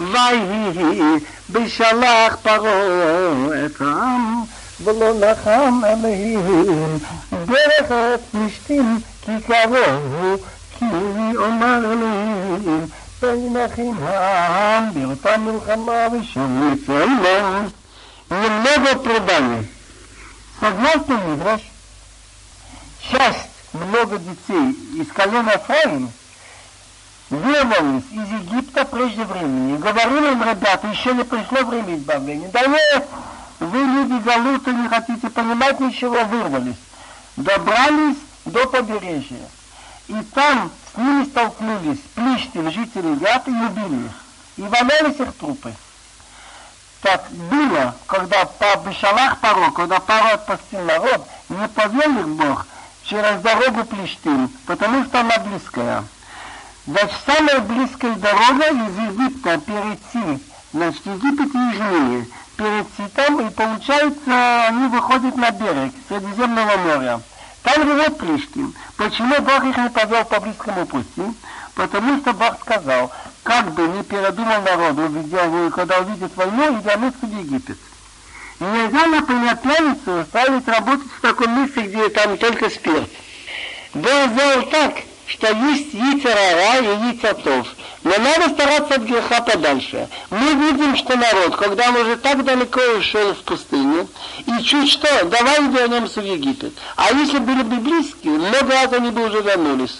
ויהי בשלח פרעה את העם ולא נחם עליהם דרך הפלישתים כי קראו כי אומר אלוהים וינכים העם באותה מלחמה ושוב יצאנו немного предания. Согласно Мидраш, часть много детей из колена Ефраим вырвались из Египта прежде времени. Говорили им, ребята, еще не пришло время избавления. Да нет, вы люди галуты, не хотите понимать ничего, вырвались. Добрались до побережья. И там с ними столкнулись плищтим жители Гат и убили их. И валялись их трупы. Так было, когда по Бешалах Паро, когда Паро отпустил народ, не повел их Бог через дорогу Плештим, потому что она близкая. Значит, самая близкая дорога из Египта перейти, значит, Египет южнее, перейти там, и получается, они выходят на берег Средиземного моря. Там живет Плишкин. Почему Бог их не повел по близкому пути? Потому что Бог сказал, как бы не передумал народ, увидел, когда увидит войну, и вернуться в Египет. Нельзя, например, пьяницу ставить работать в таком месте, где там только спирт. Бог сделал так, что есть яйцерара и яйцатов. Но надо стараться от греха подальше. Мы видим, что народ, когда он уже так далеко ушел в пустыню, и чуть что, давай вернемся в Египет. А если были бы близкие, много раз они бы уже вернулись.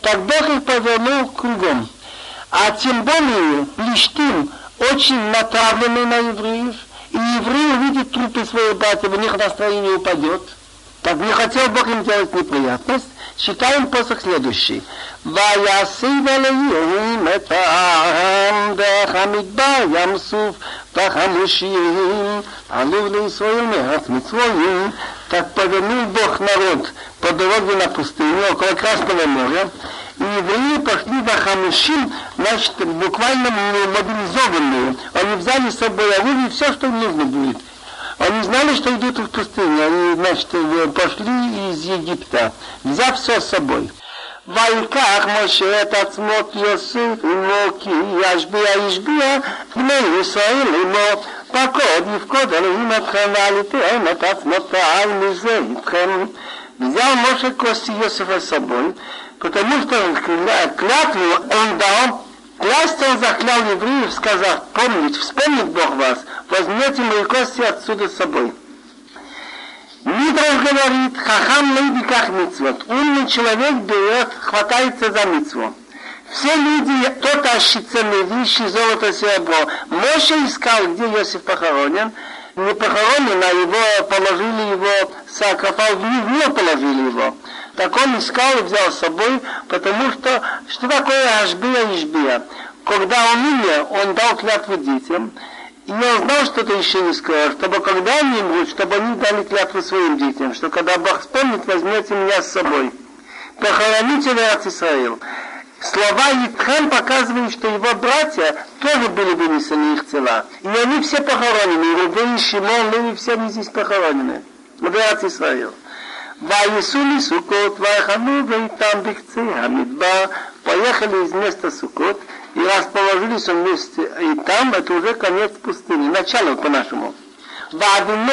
Так Бог их повернул кругом. А тем более Плештим очень натравленный на евреев, и евреи увидят трупы своих братьев, у них настроение упадет. Так не хотел Бог им делать неприятность. Читаем посох следующий. ויסיב אלוהים את העם דרך המדבר ים סוף בחמושים עלו לישראל מארץ מצרים так повернул Бог народ по дороге на пустыню около Красного моря, и евреи пошли в Хамишим, значит, буквально мобилизованные. Они взяли с собой оружие, все, что им нужно будет. Они знали, что идут в пустыню. Они, значит, пошли из Египта, взяв все с собой. ויקח משה את עצמו יוסיף עמו כי ישביע ישביע בני ישראל עמו פקוד יפקוד אלוהים אתכם ועליתיהם את עצמותיי מזה איתכם взял Моше кости Иосифа с собой, потому что он клятву он дал, клясться он заклял евреев, сказав, помнить, вспомнит Бог вас, возьмете мои кости отсюда с собой. Мидраш говорит, хахам лейдиках митцвот. Умный человек берет, хватается за митцву. Все люди, тащится на вещи, золото, серебро. Моше искал, где Иосиф похоронен. Не похоронен, а его положили его, саркофаг, в него положили его. Так он искал и взял с собой, потому что, что такое Ашбия и Ишбия? Когда он умер, он дал клятву детям, и я знал, что ты еще не сказал, чтобы когда они умрут, чтобы они дали клятву своим детям, что когда Бог вспомнит, возьмете меня с собой. Похороните в Израил. Слова Итхам показывают, что его братья тоже были вынесены их тела. И они все похоронены. Рубей, Шимон, Леви, все они здесь похоронены. В Израил. ויסעו מסוכות ויחנו ואיתם בקצה המדבר, поехали из места Сукот, и расположились вместе, и там это уже конец пустыни, начало по-нашему. ואדוני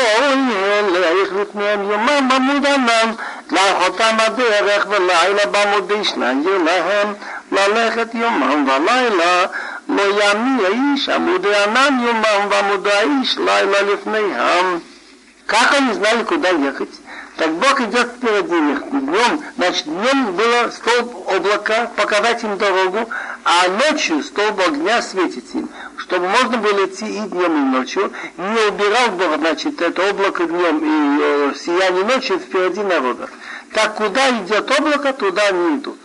ילך לפניהם יומם עמוד ענן, לאחותם הדרך ולילה בעמודי שניים להם, ללכת יומם ולילה, לא ימי האיש עמודי ענן יומם ועמודי האיש לילה לפניהם. Как они знали, куда ехать? Так Бог идет впереди них. Днем, значит, днем было столб облака, показать им дорогу, а ночью столб огня светит им, чтобы можно было идти и днем, и ночью. Не убирал Бог, значит, это облако днем и э, сияние ночью впереди народа. Так куда идет облако, туда они идут.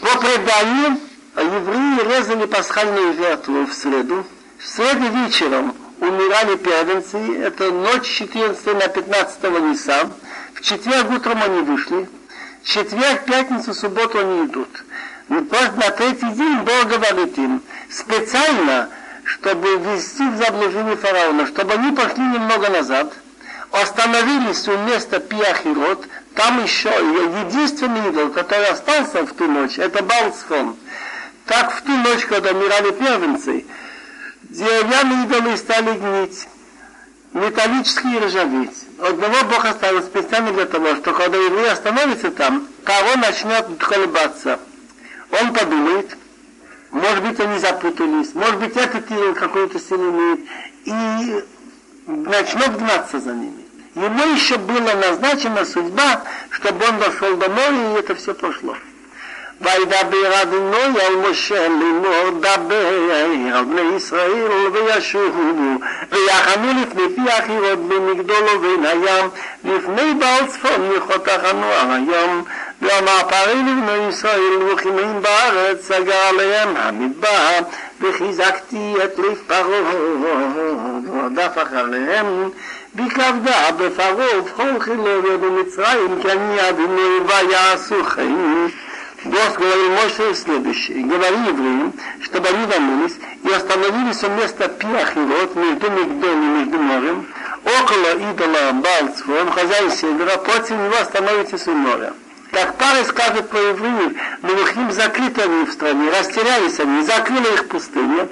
По преданию, евреи резали пасхальную жертву в среду. В среду вечером умирали первенцы, это ночь 14 на 15 Нисан. В четверг утром они вышли. В четверг, пятницу, субботу они идут. Но на третий день Бог говорит им, специально, чтобы ввести в заблуждение фараона, чтобы они пошли немного назад, остановились у места Пиахирот, там еще единственный идол, который остался в ту ночь, это Балцфон. Так в ту ночь, когда умирали первенцы, Деревянные идолы стали гнить, металлические ржаветь. Одного Бог оставил специально для того, что когда еврей остановится там, кого начнет колебаться. Он подумает, может быть, они запутались, может быть, этот какую-то силу имеет, и начнет гнаться за ними. Ему еще была назначена судьба, чтобы он дошел домой, и это все пошло. וידבר אדוני על משה לאמור דבר על בני ישראל וישובו ויחנו לפני פי החירות במגדול ובין הים לפני בעל צפון יחותחנו על הים ואמר פרי לבני ישראל וכימים בארץ סגר עליהם המדבר וחיזקתי את לב פרעה ורדף אחריהם בכבדה בפרעה ובכל חילונו במצרים כי אני אדוני ויעשו חיים Бог говорил Моше следующее. Говори евреям, чтобы они вернулись и остановились у места Пиахирот между Мигдом и между морем, около идола Балцфон, хозяин севера, против него остановитесь у моря. Так пара скажет про евреев, но их закрыты они в стране, растерялись они, закрыли их пустыня.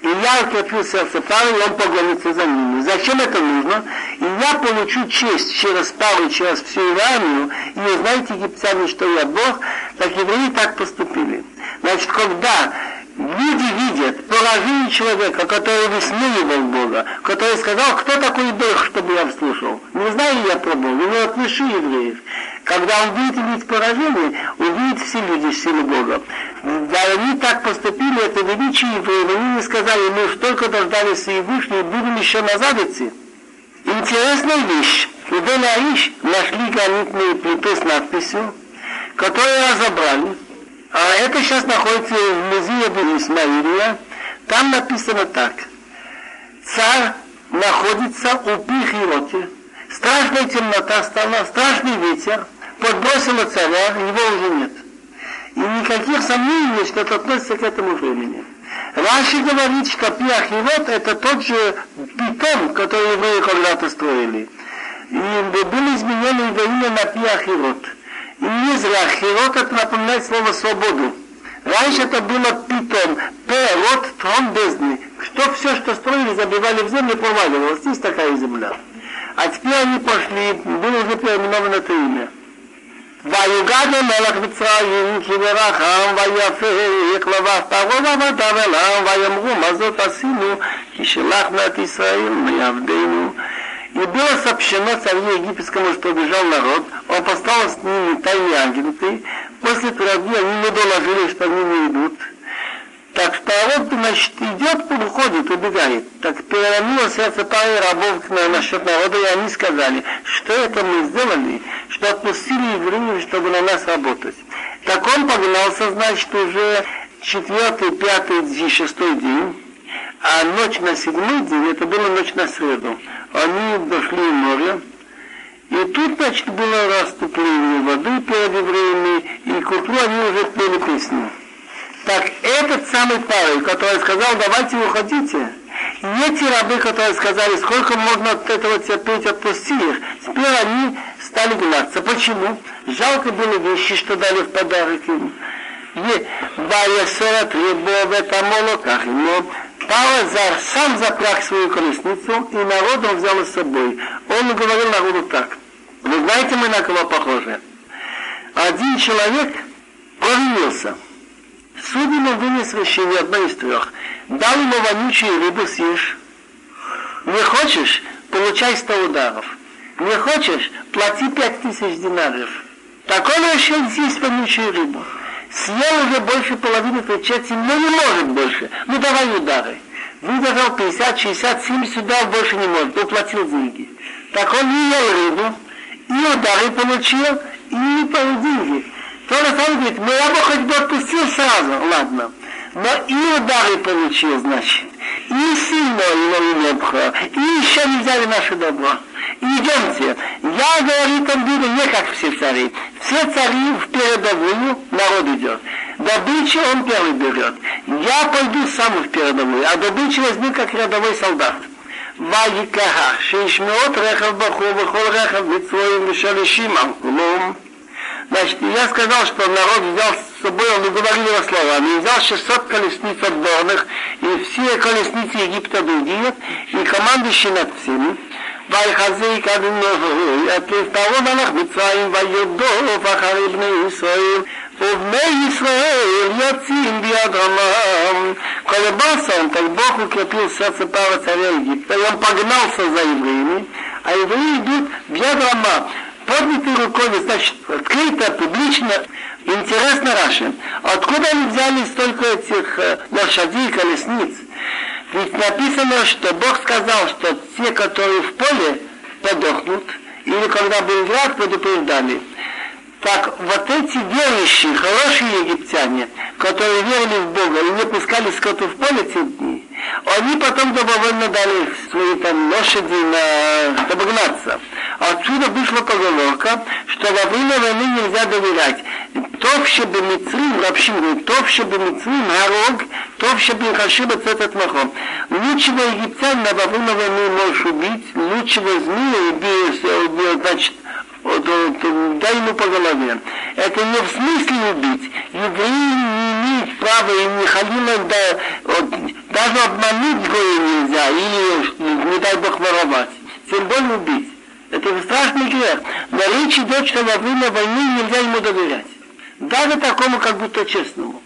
И я укрепил сердце Павла, и он погонится за ними. Зачем это нужно? И я получу честь через Павла, через всю армию, и вы знаете, египтяне, что я Бог, так евреи так поступили. Значит, когда люди видят положение человека, который высмеивал Бога, который сказал, кто такой Бог, чтобы я слушал. Не знаю я про Бога, но отпиши евреев. Когда он будет иметь поражение, увидят все люди силу Бога. Да они так поступили, это величие евреев, они не сказали, мы уж только дождались и вышли, будем еще назад идти. Интересная вещь. Куда Аиш нашли гранитные плиты с надписью, которые разобрали. А это сейчас находится в музее Исмаилия. Там написано так. Царь находится у Пихироте. Страшная темнота стала, страшный ветер подбросила царя, его уже нет. И никаких сомнений, что это относится к этому времени. Раши говорит, что Пиахирот это тот же питом, который евреи когда-то строили. И было изменено его имя на Пиахирот. И не зря Хирот это напоминает слово свободу. Раньше это было питом, перот, трон бездны. Что все, что строили, забивали в землю, проваливалось. Есть такая земля. А теперь они пошли, было уже переименовано это имя. ויוגד למלך מצרים כי ברחם ויפק לבב פרעה ועבדיו אליו ויאמרו מה זאת עשינו כי שלחנו את ישראל מעבדנו и было сообщено царю египетскому, что бежал народ, он поставил с ними тайные агенты, после пироги они не доложили, что они не идут, так что народ, значит, идет, уходит, убегает. Так переломило сердце пары рабов на, насчет народа, и они сказали, что это мы сделали, что отпустили евреев, чтобы на нас работать. Так он погнался, значит, уже четвертый, пятый, шестой день, а ночь на седьмой день, это была ночь на среду, они дошли в море, и тут, значит, было расступление воды перед евреями, и к утру они уже пели песню. Так этот самый Павел, который сказал, давайте уходите, не те рабы, которые сказали, сколько можно от этого терпеть, отпусти их. Теперь они стали гнаться. Почему? Жалко было вещи, что дали в подарок им. Ваясора в этом молоках ему. Павел сам запряг свою колесницу, и народ он взял с собой. Он говорил народу так. Вы знаете, мы на кого похожи? Один человек провинился – Суд ему вынес решение одно из трех. Дал ему вонючую рыбу съешь. Не хочешь, получай сто ударов. Не хочешь, плати пять тысяч динаров. Так он решил съесть вонючую рыбу. Съел уже больше половины той четверти, но не может больше. Ну давай удары. Выдержал 50, 60, 70 ударов больше не может, уплатил деньги. Так он не ел рыбу, и удары получил, и деньги. То же самое говорит, ну я бы хоть бы отпустил сразу, ладно. Но и удары получил, значит. И сильно его добро. И еще не взяли наше добро. идемте. Я, говорит он, буду не как все цари. Все цари в передовую, народ идет. Добычу он первый берет. Я пойду сам в передовую, а добычу возьму как рядовой солдат. ויקהה שישמעות רכב בחור וכל רכב מצרועים ושלישים על כולם Значит, я сказал, что народ взял с собой, он говорил его словами, и взял 600 колесниц отборных, и все колесницы Египта другие, и командующий над всеми, ויחזיק אדוני את לפרעה מלך מצרים וירדוף אחרי בני ישראל ובני ישראל יוצאים ביד רמם. Колебался он, так Бог укрепил сердце Павла царя Египта, и он погнался за евреями, а евреи идут в яд Рама. Поднятой рукой, значит, открыто, публично. Интересно, Раши, откуда они взяли столько этих лошадей, колесниц? Ведь написано, что Бог сказал, что те, которые в поле, подохнут, или когда был враг, предупреждали. Так вот эти верующие, хорошие египтяне, которые верили в Бога и не пускали скоту в поле те дни, они потом добровольно дали свои там лошади на обогнаться. Отсюда вышла поговорка, что во время войны нельзя доверять. Товще чтобы мицрим, вообще говорит, чтобы бы мицрим, нарог, чтобы бы хашиба этот махом. Лучшего египтянина во время войны можешь убить, лучшего змея убей, значит, дай ему по голове. Это не в смысле убить. Евреи не имеют права и не халила, да, вот, даже обмануть гоя нельзя, или, не дай Бог, воровать. Тем более убить. Это страшный грех. Но речь идет, что во время войны нельзя ему доверять. даже такому как будто честному.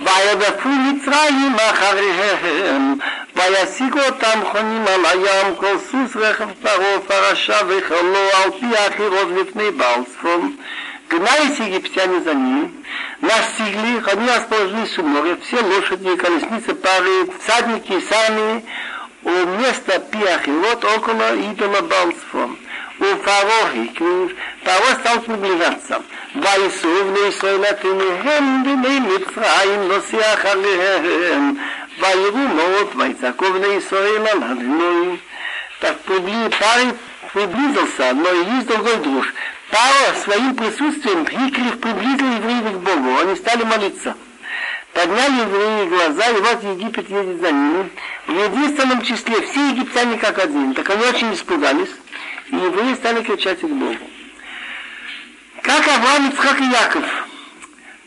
וידפו מצרים אחריהם, וישיגו אותם חונים על הים, כל סוס רכב פרעה פרשה וחלו על פי האחירות בפני בעל צפון. Гнались египтяне за ними, настигли, они расположились у моря, все лошади, колесницы, пары, всадники сами у места Пиахилот около идола Балцфон. У Фарохи, Фаро стал приближаться. וייסעו בני ישראל לתמיהם בני מצרים נוסע אחריהם ויראו מאוד ויצעקו בני ישראל על אדינוי так парень приблизился, но есть другой друж. Пара своим присутствием Хиклев приблизил евреев к Богу, они стали молиться. Подняли евреи глаза, и вот Египет едет за ними. В единственном числе все египтяне как один. Так они очень испугались, и евреи стали кричать к Богу. Как Авраам, Ицхак и Яков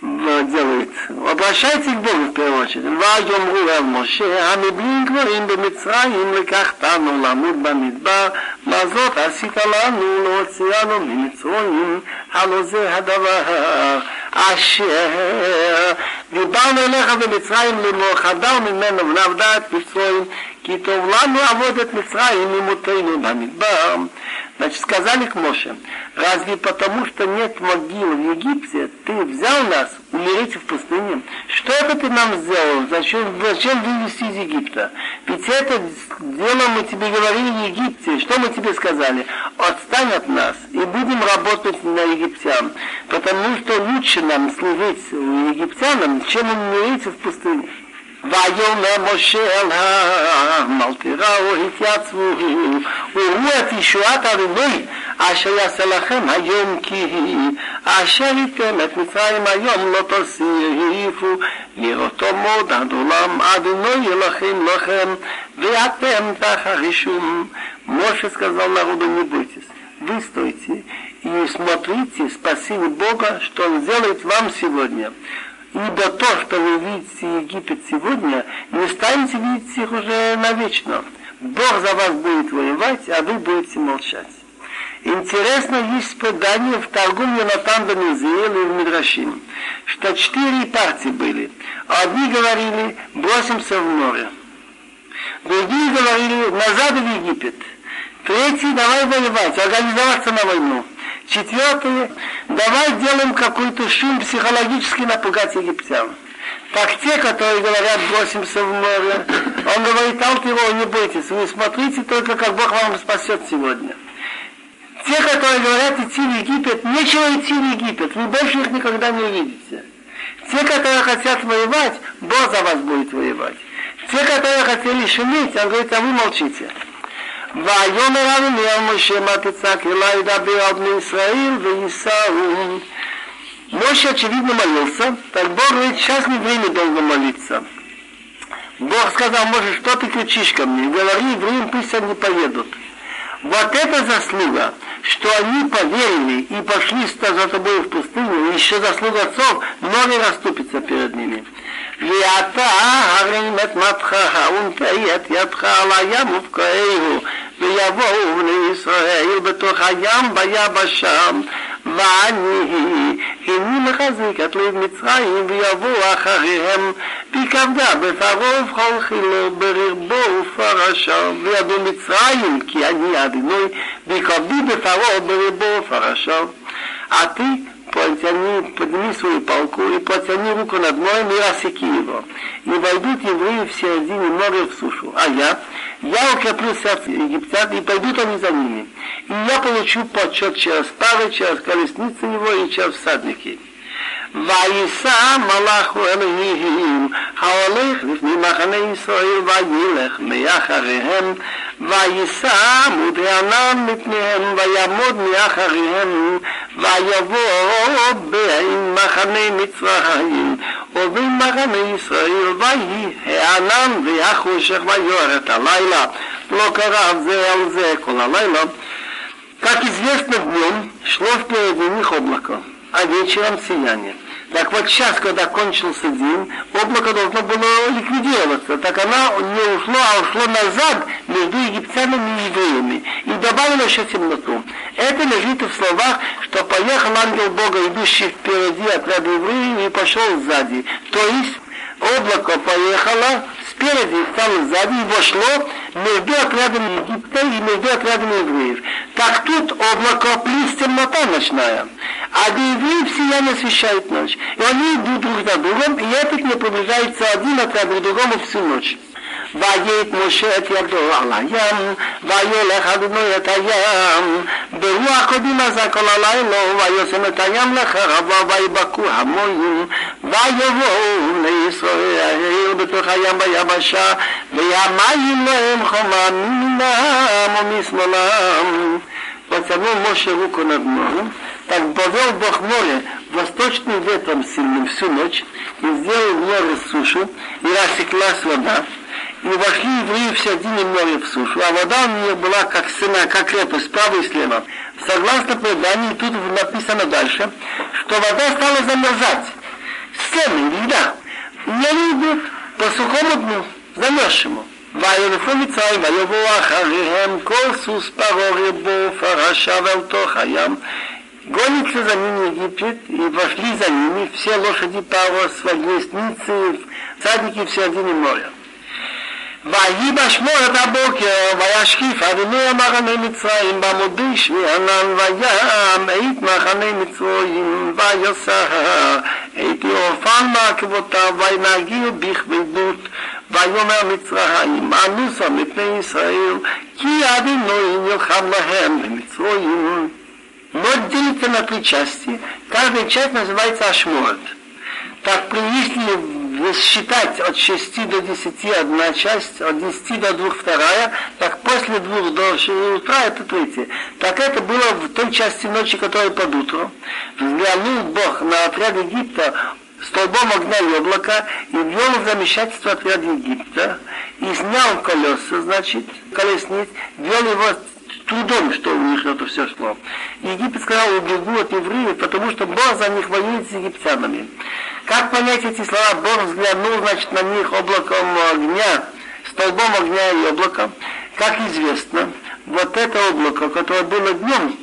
делает. Обращайтесь к Богу в первую очередь. ויאמרו אל משה, המבלים גברים במצרים, לקחתנו למות במדבר, מה זאת עשית לנו להוציאנו ממצרים, הלא זה הדבר אשר דיברנו אליך במצרים לאמור חדר ממנו ונעבדה את מצרים, כי טוב לנו עבוד את מצרים ממותנו במדבר. Значит, сказали к Моше, разве потому, что нет могил в Египте, ты взял нас умереть в пустыне? Что это ты нам сделал? Зачем, зачем вывести из Египта? Ведь это дело мы тебе говорили в Египте. Что мы тебе сказали? Отстань от нас и будем работать на египтян. Потому что лучше нам служить египтянам, чем умереть в пустыне. ויאמר משה אל העם, אל תיראו התייצבו, וראו את ישועת אדוני אשר יעשה לכם היום כי אשר ייתם את מצרים היום לא תוסיפו לראותו מאוד עד עולם אדוני אלוהים לכם ואתם תחרישום. Моше сказал народу, не бойтесь, вы стойте и смотрите спасение Бога, что Он сделает вам сегодня. ибо то, что вы видите Египет сегодня, не станете видеть их уже навечно. Бог за вас будет воевать, а вы будете молчать. Интересно, есть предание в Торгум Йонатан Бенезиэл и в Мидрашим, что четыре партии были. Одни говорили, бросимся в море. Другие говорили, назад в Египет. Третий, давай воевать, организоваться на войну. Четвертое, давай делаем какой-то шум психологически напугать египтян. Так те, которые говорят, бросимся в море, он говорит, Алтиро, не бойтесь, вы смотрите только, как Бог вам спасет сегодня. Те, которые говорят идти в Египет, нечего идти в Египет, вы больше их никогда не увидите. Те, которые хотят воевать, Бог за вас будет воевать. Те, которые хотели шуметь, он говорит, а вы молчите. ויאמר אדוני על משה מה תצעק אלי דבר על בני ישראל וייסעו. Моше, очевидно, молился, так Бог говорит, сейчас не время долго молиться. Бог сказал, Моше, что ты кричишь ко мне? Говори евреям, пусть они поедут. Вот это заслуга, что они поверили и пошли за тобой в пустыню, еще заслуг отцов, ноги расступятся перед ними. ואתה הרים את מפחך ונטעי את ידך על הים ובקעהו ויבואו בני ישראל בתוך הים ביבשה. ואני הנני מחזיק את לב מצרים ויבואו אחריהם. וכבדה בפרעה ובכל חילו ברבו ופרשה. וידעו מצרים כי אני אדינוי וכבדי בפרעה ברבו ופרשה. а ты потяни, подними свою палку и потяни руку над морем и рассеки его. И войдут евреи в середине моря в сушу. А я, я укреплю сердце египтян, и пойдут они за ними. И я получу почет через пары, через колесницы его и через всадники. ויישא מלאך אלוהים ההולך לפני מחנה ישראל וילך מאחריהם ויישא עמוד הענן מפניהם ויעמוד מאחריהם ויבוא בין מחנה מצרים ובין מחנה ישראל ויהי הענן והחושך ויורד הלילה לא קרב זה על זה כל הלילה Как известно, днем шло впереди них облако, а вечером сияние. Так вот сейчас, когда кончился день, облако должно было ликвидироваться. Так она не ушло, а ушло назад между египтянами и евреями. И добавило еще темноту. Это лежит в словах, что поехал ангел Бога, идущий впереди отряда евреев, и пошел сзади. То есть облако поехало спереди, стало сзади и вошло между отрядами Египта и между отрядами евреев. Так тут облако плюс темнота ночная. А до евреев сияние освещает ночь. И они идут друг за другом, и этот не приближается один отряд к другому всю ночь. ויית משה את ידו על הים, וילך אדוני את הים, ברוח קודים עזה כל הלילה, ויושם את הים לחרבה, ויבקעו המונים, ויבואו לישראל בתוך הים ביבשה, והמים להם חומה מימינם ומשמאלם. Потянул Моше руку над морем, так повел Бог море восточным ветром сильным всю ночь, и сделал море сушу, и рассеклась вода, и вошли евреи в середине моря в сушу, а вода у нее была как стена, как крепость, справа и слева. Согласно преданию, тут написано дальше, что вода стала замерзать. Стены, льда. Не любит по сухому дну, замерзшему. וילכו מצרים ויבואו אחריהם כל סוס פרעה רבו פרשה ואל תוך הים Гонится за ними Египет, и вошли за ними все лошади Павла, свои лестницы, всадники в середине моря. ויהי בשמורת הבוקר, וישקיף אדוני המחנה מצרים במודי שמי ענן וים את מחנה מצרים ויוסר את יורפן מעקבותיו וינהגיעו בכבדות ויאמר מצרים אנוסה מפני ישראל כי אדוני נלחם להם במצרים Но делится на три части. Каждая часть называется Ашморот. Так, если считать от 6 до 10 одна часть, от 10 до 2 вторая, так после 2 до утра это третья. Так это было в той части ночи, которая под утро. Взглянул Бог на отряд Египта столбом огня и облака и ввел в замешательство отряд Египта и снял колеса, значит, колесниц, ввел его трудом, что у них это все шло. Египет сказал, убегу от евреев, потому что Бог за них воюет с египтянами. Как понять эти слова? Бог взглянул, значит, на них облаком огня, столбом огня и облаком. Как известно, вот это облако, которое было днем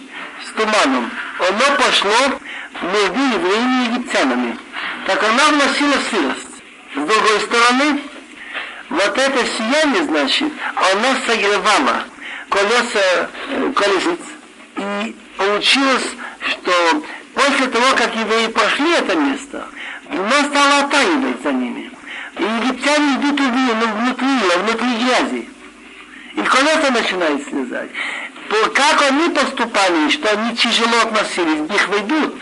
с туманом, оно пошло между евреями и египтянами. Так она вносила сырость. С другой стороны, вот это сияние, значит, оно согревало колеса э, колесниц. И получилось, что после того, как евреи пошли это место, оно стало оттаивать за ними. И египтяне идут ну, внутри, внутри грязи. И колеса начинают слезать. Как они поступали, что они тяжело относились, их выйдут.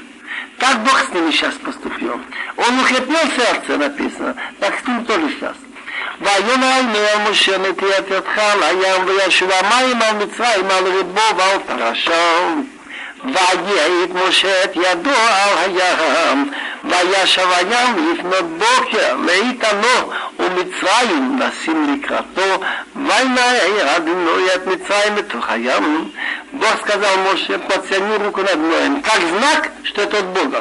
Так Бог с ними сейчас поступил. Он укрепил сердце, написано, так с ним тоже сейчас. ויום אל מי אמו שנתי את ידך על הים וישוב המים על מצרים על ריבו ועל פרשם. ויעיד משה את ידו על הים וישב הים לפנות בוקר ואיתנו ומצרים נשים לקראתו ויימאיר עד אם את מצרים בתוך הים. בוס כזה על משה פוצה נירו כל כך זנק שתתות בוגה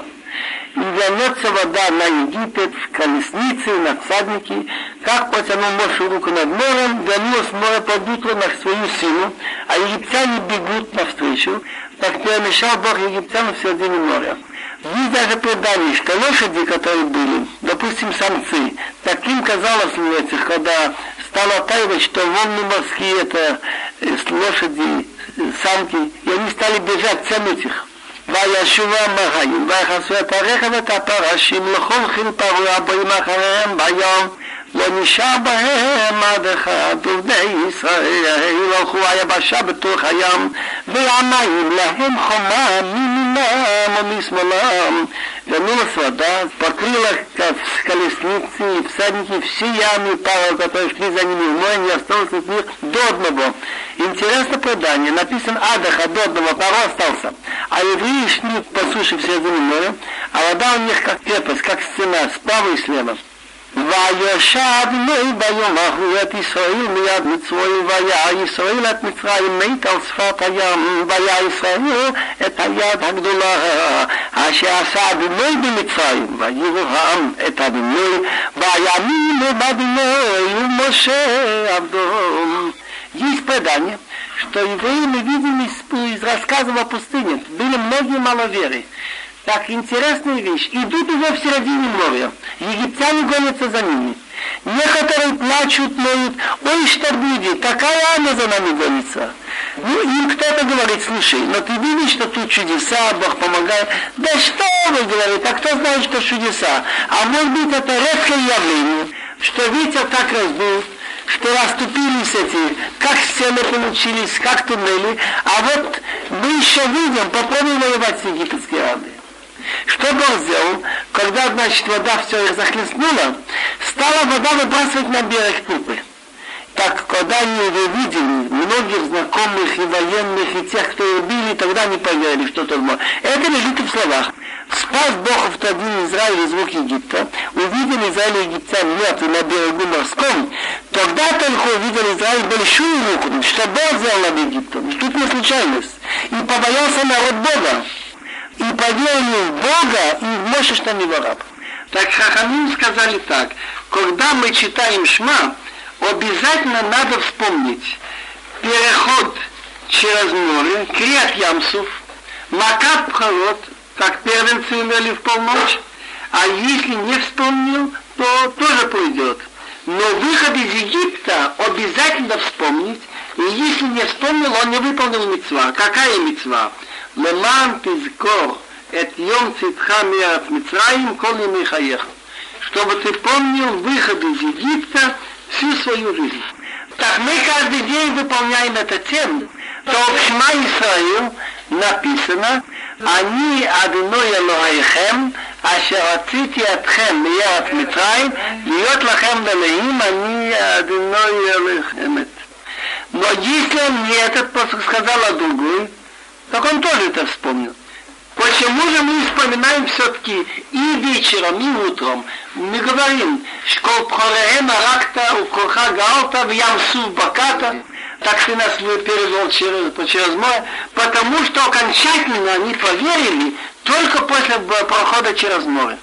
И вернется вода на Египет в колеснице и на всаднике, как потянул Моше руку над морем, вернулось море под утро на свою силу, а египтяне бегут навстречу, так перемешал Бог египтян в середине моря. Есть даже предание, что лошади, которые были, допустим, самцы, таким казалось этих, когда стало таивать, что волны морские это лошади, самки, и они стали бежать тянуть их. וישובו מהים, ויחסו את הרכב ואת הפרשים לכל חלפרו הבאים אחריהם ביום לא נשאר בהם עד אחד, ובני ישראל הלכו היבשה בתוך הים, והמים להם חומה מימינם ומשמאלם. Вернулась вода, покрыла колесницы и всадники все ямы пара, которые шли за ними в море, не осталось от них до одного. Интересно предание, написано Адаха до одного, пару остался. А евреи шли по суше в середине моря, а вода у них как крепость, как стена, справа и слева. וישב מי ביום ההוא את ישראל מיד מצרים, והיה ישראל את מצרים מת על שפת הים, והיה ישראל את היד הגדולה אשר עשה אדוני במצרים, ויראו העם את אדוני, ויאמינו באדוני ומשה עבדו. Есть предание, что евреи мы видим из, из рассказов о пустыне. Были многие маловеры. Так, интересная вещь. Идут уже в середине моря. Египтяне гонятся за ними. Некоторые плачут, ноют, ой, что будет, такая армия за нами гонится. Ну, им кто-то говорит, слушай, но ты видишь, что тут чудеса, Бог помогает. Да что вы, говорит, а кто знает, что чудеса? А может быть, это редкое явление, что ветер так раздул, что расступились эти, как стены получились, как туннели, а вот мы еще видим, попробуем воевать с египетской армией. Что Бог сделал? Когда, значит, вода все их захлестнула, стала вода выбрасывать на берег трупы. Так, когда они увидели многих знакомых и военных, и тех, кто убили, тогда они поверили, что это было. Это лежит в словах. Спас Бог в тот день Израиль из рук Египта, увидели Израиль египтян мертвы на берегу морском, тогда только увидел Израиль большую руку, что Бог сделал над Египтом. Тут не случайность. И побоялся народ Бога и поверили в Бога и в Моше, что не вораб. Так Хахамим сказали так, когда мы читаем Шма, обязательно надо вспомнить переход через море, Криат Ямсуф, Макат Пхарот, как первенцы умели в полночь, а если не вспомнил, то тоже пойдет. Но выход из Египта обязательно вспомнить, и если не вспомнил, он не выполнил мецва. Какая мецва? למען תזכור את יום צאתך מארץ מצרים כל ימי חייך. Чтобы ты помнил выход из Египта всю свою жизнь. Так мы каждый день выполняем это тем, то в Шма Исраил написано אני אדוני אלוהיכם אשר רציתי אתכם מארץ מצרים להיות לכם לאלוהים אני אדוני אלוהיכם. Но если он не этот сказал, а другой, так он тоже это вспомнил. Почему же мы вспоминаем все-таки и вечером, и утром? Мы говорим, школ пхореем аракта, у коха гаалта, в ямсу баката, так ты нас перевел через, через море, потому что окончательно они поверили только после прохода через море.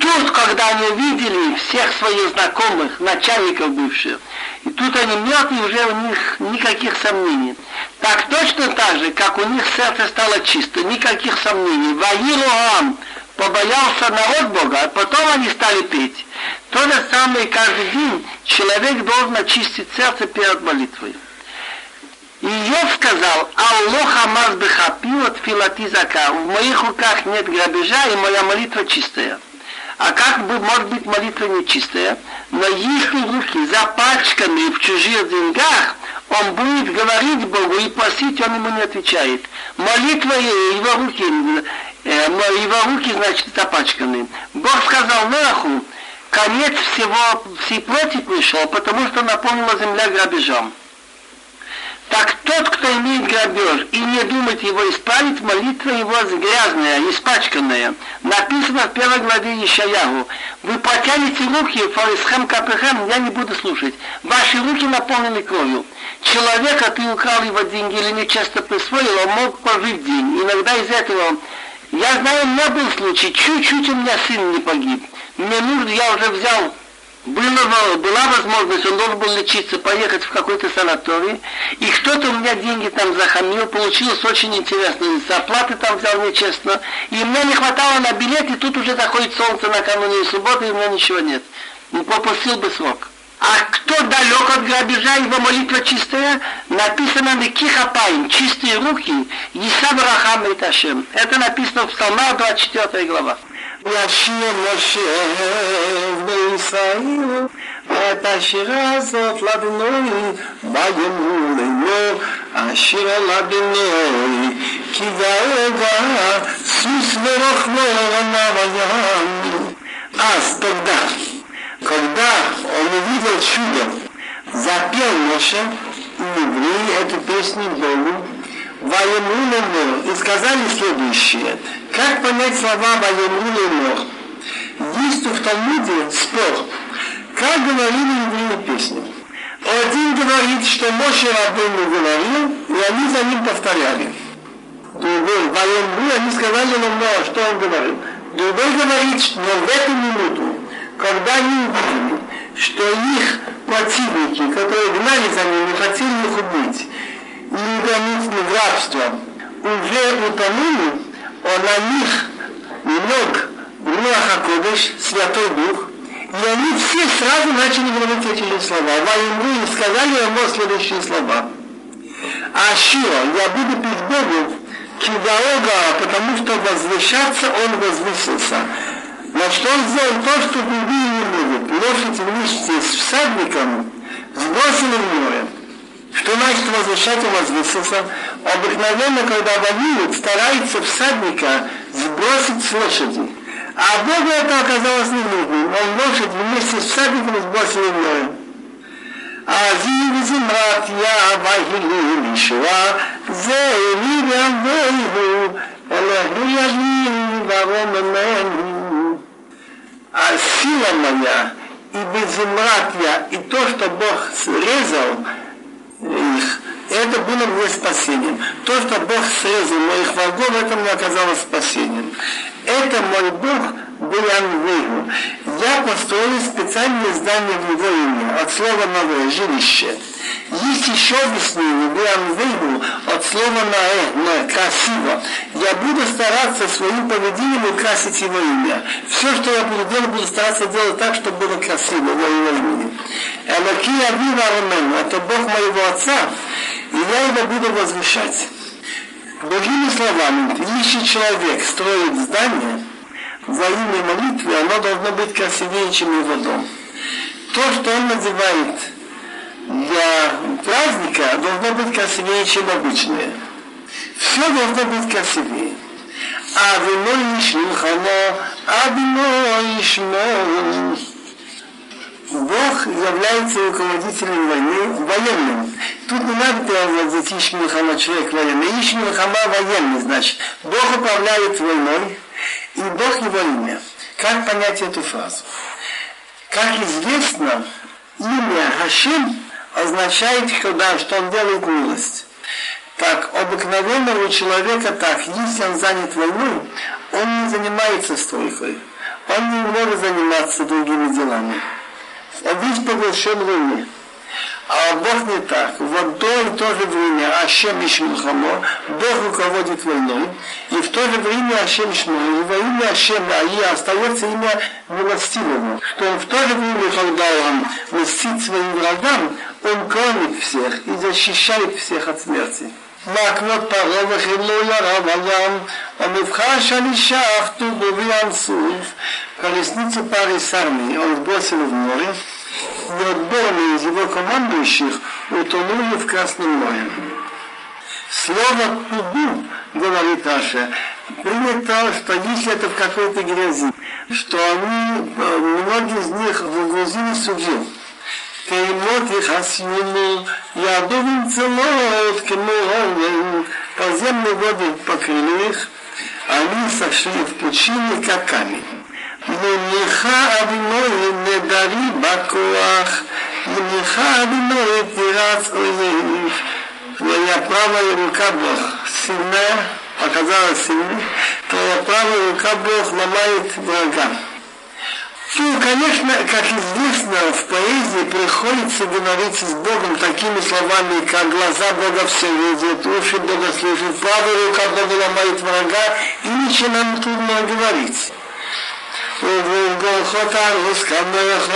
Тут, когда они увидели всех своих знакомых, начальников бывших, и тут они мертвы, уже у них никаких сомнений. Так точно так же, как у них сердце стало чисто, никаких сомнений. Ваилуам побоялся народ Бога, а потом они стали петь. То же самое каждый день человек должен очистить сердце перед молитвой. И Йов сказал, Аллох Амаз Бехапиот Филатизака, в моих руках нет грабежа, и моя молитва чистая. А как бы, может быть, молитва нечистая, но если руки запачканы в чужих деньгах, он будет говорить Богу и просить, он ему не отвечает. Молитва его руки, э, его руки, значит, запачканы. Бог сказал Наху, конец всего, всей плоти пришел, потому что наполнила земля грабежом. Так тот, кто имеет грабеж и не думает его исправить, молитва его грязная, испачканная. Написано в первой главе Ишаягу. Вы протянете руки, фарисхем капехем, я не буду слушать. Ваши руки наполнены кровью. Человека ты украл его деньги или нечасто присвоил, он мог пожить день. Иногда из этого я знаю, был случай, чуть-чуть у меня сын не погиб. Мне нужно, я уже взял было, была возможность, он должен был лечиться, поехать в какой-то санаторий, и кто-то у меня деньги там захамил, получилось очень интересно, оплаты там взял нечестно, и мне не хватало на билет, и тут уже заходит солнце накануне субботы, и у меня ничего нет. Ну, попустил бы срок. А кто далек от грабежа, его молитва чистая, написано на кихапаем, чистые руки, Исаб Рахам Это написано в Псалмах 24 глава. לשיר משה וישראל את השירה הזאת לבינוי ויאמרו לאמור השיר לבינוי כי גאוגה סוס ורוכבו רמה וים אז тогда когда он увидел чудо запел Моше и евреи эту песню Богу Ваемулему и сказали следующее. Как понять слова Ваемулему? Есть в Талмуде спор, как говорили евреи песни. Один говорит, что Моше Рабыну говорил, и они за ним повторяли. Другой, Ваему, они сказали нам, что он говорил. Другой говорит, что в эту минуту, когда они увидели, что их противники, которые гнали за ними, хотели их убить, неограниченным рабством уже утонули, он на них лег Руаха Кодыш, Святой Дух, и они все сразу начали говорить эти слова. Воемру и сказали ему следующие слова. Ашио, я буду пить Богу, Кидаога, потому что возвышаться он возвысился. На что он сделал то, что другие не могут. Лошадь вместе с всадником сбросили в море. Что значит возвышать и возвысился? Обыкновенно, когда воюют, старается всадника сбросить с лошади. А Богу это оказалось не нужно. Он лошадь вместе с всадником сбросил в море. אביב זמרת יא ויהי לישועה זה לי ואבוהו אלוהי יבין ורוממנו. А сила моя и безумратья, и то, что Бог срезал, их. Это было мне спасением. То, что Бог срезал моих врагов, это мне оказалось спасением. Это мой Бог Буянвейгу. Я построил специальное здание в его имя, от слова новое, жилище. Есть еще объяснение, Буянвейгу, от слова наэ, на красиво. Я буду стараться своим поведением украсить его имя. Все, что я буду делать, буду стараться делать так, чтобы было красиво во его имени. Элоки Авива Ромен, это Бог моего отца, и я его буду возвышать. Другими словами, если человек строит здание во имя молитвы, оно должно быть красивее, чем его дом. То, что он называет для праздника, должно быть красивее, чем обычное. Все должно быть красивее. А вино ишмухано, а вино ишмухано. Бог является руководителем войны, военным. Тут не надо переводить Иш Милхама человек военный. Иш Милхама военный, значит. Бог управляет войной, и Бог его имя. Как понять эту фразу? Как известно, имя Хашим означает, когда, что он делает милость. Так, обыкновенного человека так, если он занят войной, он не занимается стройкой. Он не может заниматься другими делами весь поглощен войне. А Бог не так. В одно и то же время Ашем Ишмилхамо, Бог руководит войной, и в то же время Ашем Ишмилхамо, и во имя Ашема и остается имя милостивого, что он в то же время, когда он мстит своим врагам, он кормит всех и защищает всех от смерти. מעקנות פרעה וחילו ירה בים, המבחש על אישה אחתו בו בים סוף, колесницу пары с армией он сбросил в море, и отборные из его командующих утонули в Красном море. Слово «туду», говорит Аша, принято, что если это в какой-то грязи, что они, многие из них выгрузили судью. שתי מות יחסיונו, יעדו צלות כמו אורן, подземные воды покрыли их, они сошли в пучине, как камень. מניחה אדינוי נדרי בכוח, מניחה אדינוי תירץ אויב. Твоя правая рука Бог сильная, оказалась сильной, твоя правая рука Бог ломает врага. Ну, конечно, как известно, в поэзии приходится говорить с Богом такими словами, как глаза Бога все видят, уши Бога слышат, правая рука Бога ломает врага, и ничего нам трудно говорить. ובגולחו תרוס כמך,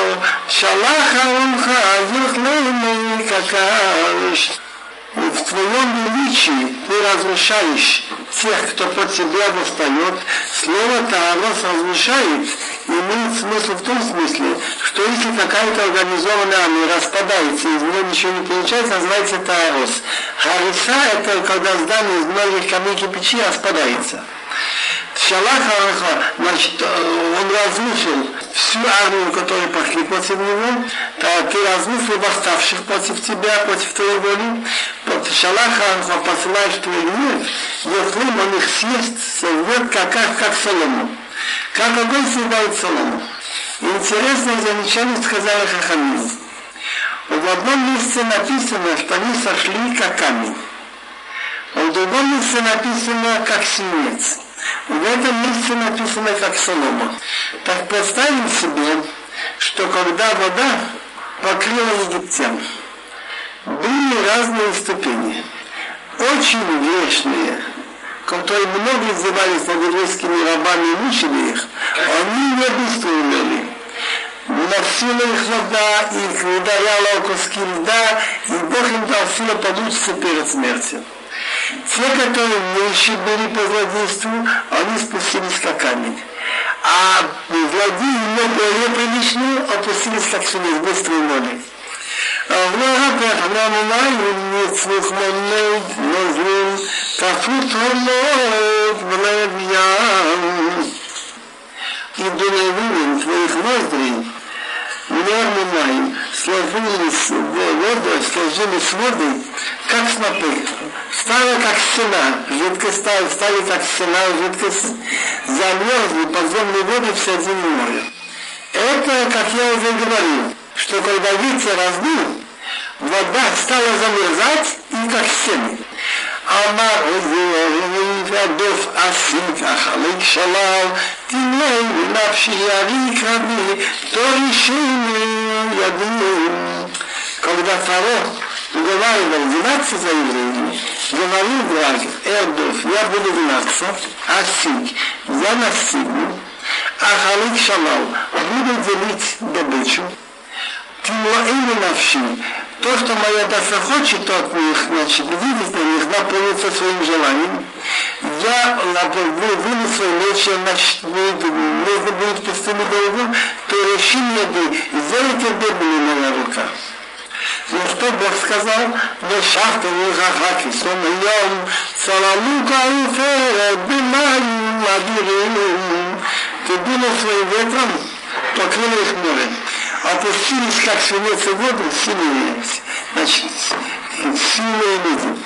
שלח ארונך, יוכלנו в твоем величии ты разрушаешь тех, кто под тебя восстает. Слово Таавос разрушает имеет смысл в том смысле, что если какая-то организованная армия распадается, из нее ничего не получается, называется Таавос. Хариса – это когда здание из многих камней кирпичей распадается. Шалаха, значит, он разрушил всю армию, которая пошли против него, то ты разрушил восставших против тебя, против твоей воли. Шалаха посылаешь твой гнев, если он их съест, сойдет как, как, как солому. Как огонь съедает солому. Интересное замечание сказали Хахамин. В одном месте написано, что они сошли как камень. В другом месте написано как свинец. В этом месте написано как солома. Так представим себе, что когда вода покрыла египтян, были разные ступени, очень грешные, которые многие назывались над еврейскими рабами и мучили их, они не быстро умерли. Носила их вода, их ударяла о куски льда, и Бог им дал силу получиться перед смертью. Те, которые меньше были по злодейству, они спустились как камень. А злодеи более приличные опустились а как через быстро а и море. Влага прахнамуна юнисмусманной нозлин тафутамот владьям. И дуновинен твоих ноздрей нормы моим сложились воды, сложились водой, как снопы. Стало как стена, жидкость стала, стали как стена, жидкость замерзли подземные воды в середине моря. Это, как я уже говорил, что когда ветер раздул, вода стала замерзать и как стены. אמר עוזי והדוף עשית החלק שלל, תמלא בנפשי יריק רבי, תורישני ידים. Когда Фаро уговаривал гнаться за евреями, говорил Браг, Эрдов, я буду гнаться, Асик, я настигну, а Халик Шалал, буду делить добычу, Тимуаину навши, то, что моя душа хочет от них, значит, видеть на них, наполниться своим желанием, я выну свой меч, значит, нужно будет пустым долгом, то реши мне бы, сделайте бедными моя рука. Но что Бог сказал? Но шахты лухахаки, сомлем, салалука и фере, бимаю, ладирину. Ты дула своим ветром, покрыла их морем. Опустились, как свинец и воду, силы Значит, силы люди.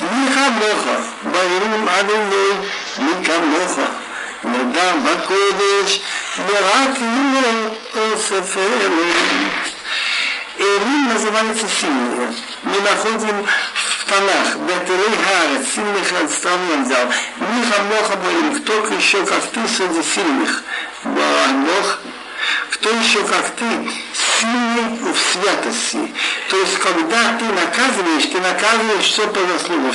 Михамоха, Байрум Адоней, Михамоха, Мадам Бакодеш, Марат Юра, Осафелей. Элим называется сильные. Мы находим в Танах, Бетерей Харет, сильных стран он взял. Миха Моха Боим, кто еще как ты среди сильных. Бог кто еще как ты, сильный в святости. То есть, когда ты наказываешь, ты наказываешь все по заслугу.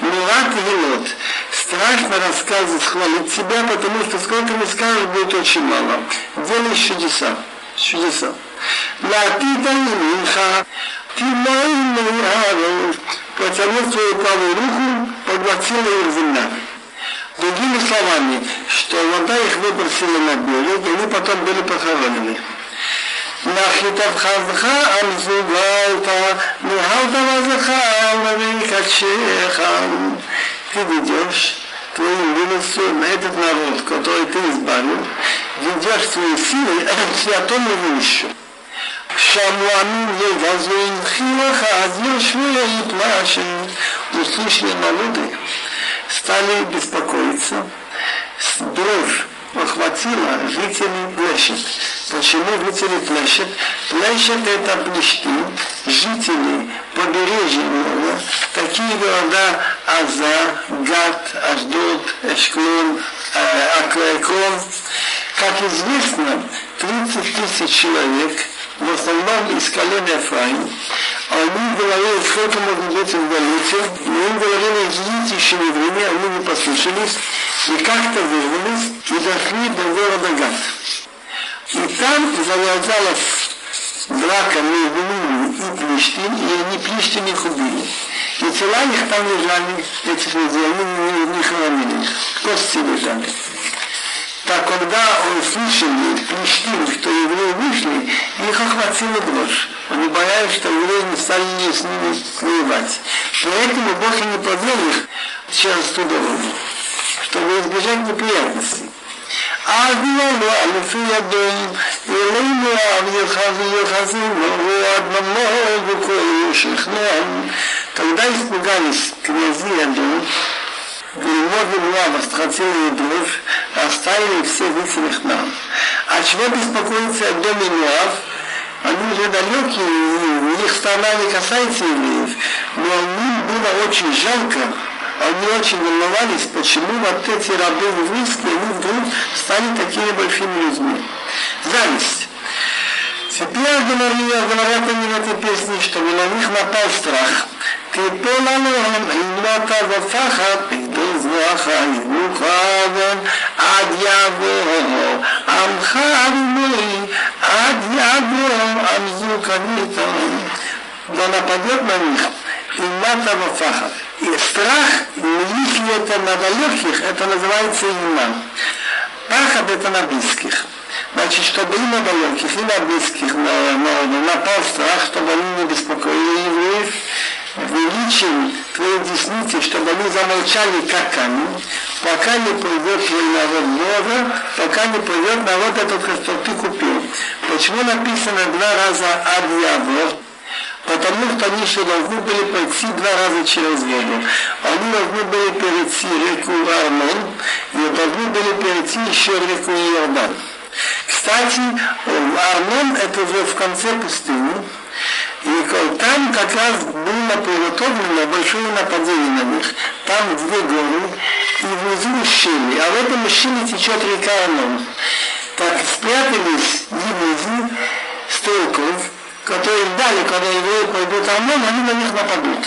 Милат и Гелот. Страшно рассказывать, хвалить себя, потому что сколько не скажешь, будет очень мало. Делаешь чудеса. Чудеса. Латита Минха. Ты мой Протянул свою правую руку, поглотила их земля. Другими словами, что вода их выбросила на берег, и они потом были похоронены. נחית חזך על זוגלת, ניהלת וזכר מקדשך. Ты ведешь твою милостью на этот народ, который ты избавил, ведешь свои силы к святому вещу. Шамуамин Егазуин Хилаха Азьешвея и Плашин. Услышали народы, стали беспокоиться. Дрожь охватила жителей Плещет. Почему жители Плещет? Плещет это Плещты, жители побережья моря, такие города Аза, Гат, Аждот, Эшклон, э, Акрекон. Как известно, 30 тысяч человек, в основном из колена Ефраим, они говорили, сколько можно быть в Галите, и им говорили, идите еще не время, они не послушались, и как-то вырвались, и дошли до города Гат. И там завязалась драка между ними и Плештин, и они Плештиних убили. И тела их там лежали, этих людей, они не, не хоронили их, кости лежали. Так когда он слышал Плештин, что евреи вышли, их охватила дрожь. Они боялись, что евреи не стали с ними воевать. Поэтому Бог и не подвел их через ту дорогу, чтобы избежать неприятностей. אבינו לפי ידום, אלינו אב יחזי יחזינו, ועד ממנו וכל ישכנעם. Тогда испугались князи Адон, Велимод Луав расхотели дров, оставили всех их нам. А чего беспокоиться о доме Луав? Они уже далекие, их страна не касается евреев, но им было очень жалко, они очень волновались, почему вот эти рабы еврейские, они вдруг стали такими большими людьми. Зависть. Теперь говорили, говорят они в этой песне, что на них напал страх. תיפול עליהם עילות ופחד פקדו זרועך יבוכם עד יבוא עמך אדוני עד יבוא עמזו קניתם. Да нападет на них имата вафахат. И страх, если это на далеких, это называется иман. Пахат это на близких. Значит, чтобы и на далеких, и на близких на, на, напал страх, чтобы они не беспокоили евреев, величием твоей десницы, чтобы они замолчали, как камень, пока не придет твой народ много, пока не придет народ этот, что ты купил. Почему написано два раза «Ад Потому что они еще должны были пройти два раза через воду. Они должны были перейти реку Армон и должны были перейти еще реку Иордан. Кстати, Армон это уже в конце пустыни, и там как раз было приготовлено большое нападение на них. Там две горы и внизу щели, а в этом щели течет река Армон. Так спрятались дивизии стрелков, которые ждали, когда евреи пойдут Амон, они на них нападут.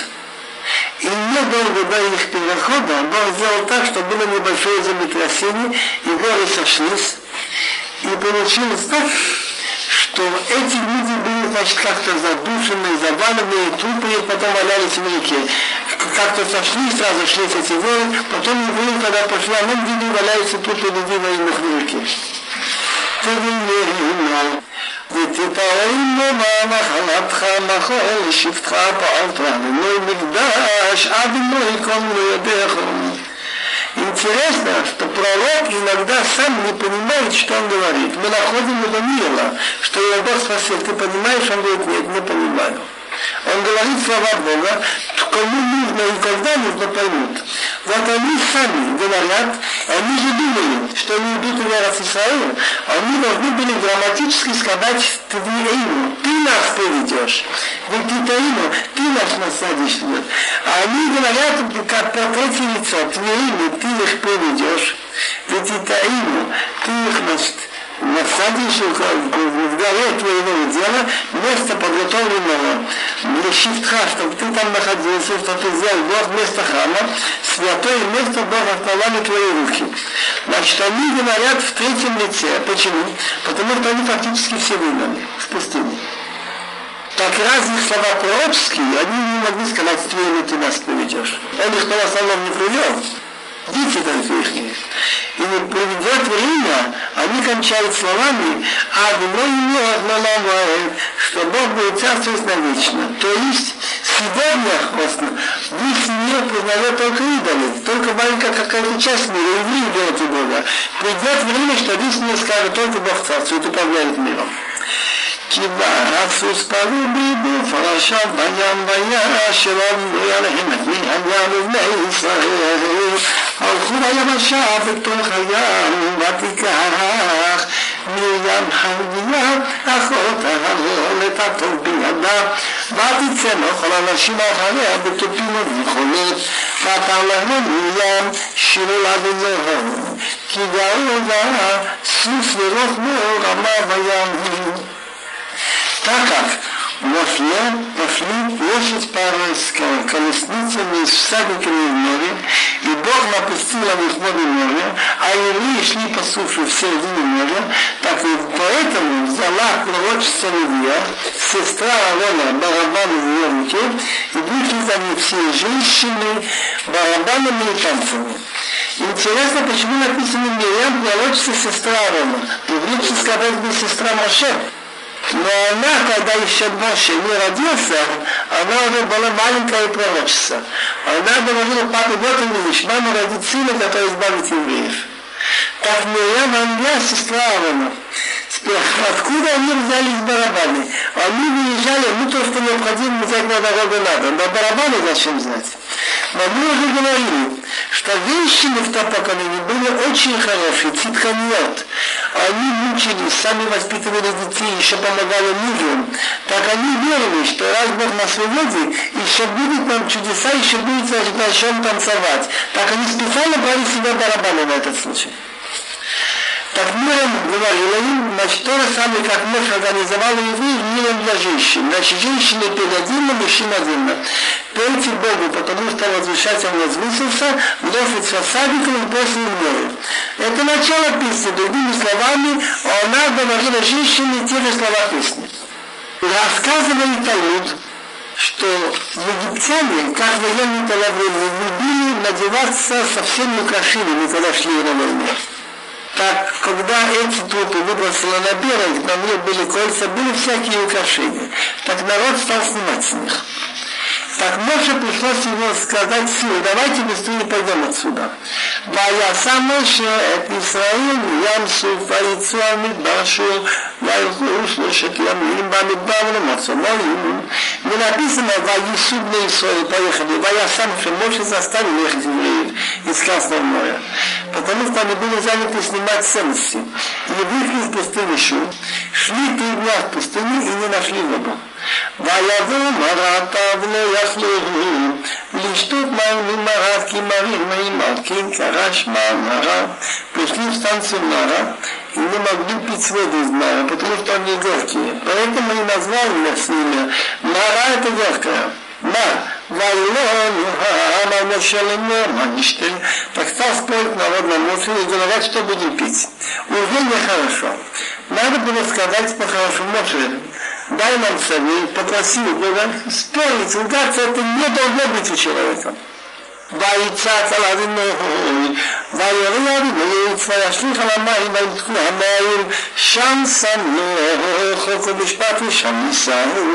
И недолго до их перехода Бог сделал так, что было небольшое землетрясение, и горы сошлись. И получилось так, что эти люди были, значит, как-то задушены, заваленные, трупы и потом валялись в реке. Как-то сошли, сразу шли эти горы, потом евреи, когда пошли, а мы видели, валяются трупы людей военных в реке. ותתאם במה נחלתך מחול שבטך פעלת ולא מקדש עד לא יקום לא ידיך. Интересно, что пророк иногда сам не понимает, что он говорит. Мы находим его мило, что его Бог спросил, ты понимаешь? Он говорит, нет, не понимаю. Он говорит слова Бога, кому нужно и когда нужно поймут. Вот они сами говорят, они же думали, что они идут в Исраил, они должны были грамматически сказать Твиэйну, ты нас поведешь. Ведь Твиэйну, ты нас насадишь. А они говорят, как по третье лицо, Твиэйну, ты их поведешь. Ведь Твиэйну, ты их, насадишь их в горе твоего дела, место подготовленного для щитха, чтобы ты там находился, что ты взял Бог вместо храма, святое место Бог отправляли твои руки. Значит, они говорят в третьем лице. Почему? Потому что они фактически все выгнаны в пустыне. Так разные слова пророческие, они не могли сказать, твоими ты нас приведешь. Он их в основном не привел. Дети их. И придет время, они кончают словами, а не что Бог будет царствовать навечно. То есть сегодня в их семье признает только идолы, только маленькая какая-то часть мира, евреи делают Бога. Придет время, что в их семье скажет только Бог царствует, управляет миром. הסוס פרובי בפרשת בים וירש שלום עליהם את מי הים ובני ישראל הלכו ביבשה בתוך הים ותיקח מרים חמדיה אחות אהרון את הטוב בידה ותצא לכל אנשים אחריה בתופים ובמכונות ותר להם מרים שירו לאדוני כי גאו סוס ורוחמו רמה בים так как вошли, пошли лошадь пара с колесницами, с всадниками в море, и Бог напустил на них море море, а евреи шли по суше в середине моря, так и поэтому взяла пророчица Левия, сестра Алона, барабаны в ее руке, и вышли за ней все женщины барабанами и танцами. Интересно, почему написано Мирьям, пророчица сестра Алона. Еврейский сказать бы сестра Моше. Но она, когда еще Моше не родился, она уже была маленькая пророчица. Она говорила, папе, вот он видишь, мама родит сына, который избавит евреев. Так Мирьям, она сестра Аарона. Откуда они взялись барабаны? Они выезжали, ну то, что необходимо взять на дорогу надо. Но барабаны зачем знать? Но мы уже говорили, что женщины в том поколении были очень хорошие, цитканиот. Они мучились, сами воспитывали детей, еще помогали мужу. Так они верили, что раз Бог на свободе, еще будет нам чудеса, еще будет на чем танцевать. Так они специально брали себе барабаны на этот случай. Так миром говорила им, значит, то же самое, как муж организовал евреев миром для женщин. Значит, женщины пели отдельно, мужчина отдельно. Пейте Богу, потому что возвышать он возвысился, лошадь с осадником и после море. Это начало песни, другими словами, она говорила женщине те же слова песни. Рассказывали Талмуд, что египтяне, как военные того времени, любили надеваться совсем украшениями, когда шли на войну. Так, когда эти трупы выбросили на берег, на них были кольца, были всякие украшения. Так народ стал снимать с них. Так Моше пришлось ему сказать силу, давайте быстрее пойдем отсюда. Моя сам Моше, это Исраиль, ям суфаицами, башу, вайху, услышит ям, им бами бавлем, отцомолим. Не написано, вайсуд на Исраиль, поехали. Моя сам Моше заставил ехать евреев из Красного моря. Потому что они были заняты снимать ценности. И вышли из пустыни еще шли три дня в пустыне и не нашли воду. ויבוא מרתיו לא יכלו לשתות מים ממרד כי מרים מימר כי קרה שמה מרה пришли в станцию Мара и не могли пить воду из Мара, потому что они горькие. Поэтому и назвали нас имя. Мара это горькая. Мар. Вайлон, она нашелемо, маниште. Так стал спорить народ на мусор и говорят, что будем пить. Уже нехорошо. Надо было сказать по-хорошему, дай нам совет, попроси у Бога, спорить, ругаться, это не должно быть у человека. ויצעק על אדינוי, וירא אדינוי, וישליך על המים, ויתקו המים, שם סמוך, חוק ומשפט ושם ניסהו.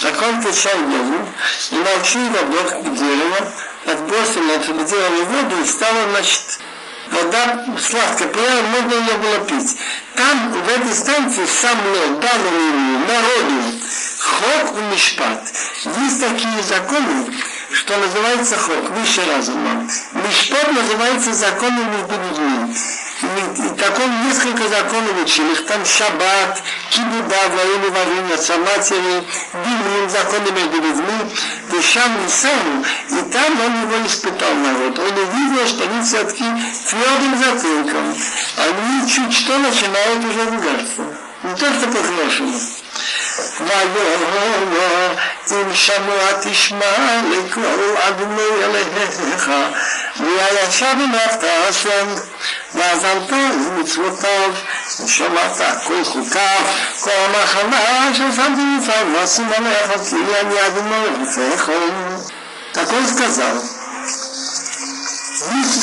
Закон кричал Богу, и молчи Бог к дереву, отбросил это дерево воду и стало, значит, вода сладкая, прямо можно ее было пить. Там, в этой станции, сам Лот дал народу хок и мишпат. Есть такие законы, что называется хок, выше разума. Мишпат называется законом между людьми. И таком несколько законов учили. Там шаббат, кибуда, во имя варенья, матери, димим, законы между людьми, дышам сам, и там он его испытал народ. Он увидел, что они все-таки твердым затылком. Они чуть что начинают уже ругаться. Не то, что по-хорошему. ויאמר אם שמוע תשמע לקרוא אדוני אליך וישב עמך תעשם ועזרת למצוותיו ושמעת כל חוקיו כל המחנה ששמתי מצב ועשים עליך כי אני אדוני אלוהיך Так он сказал,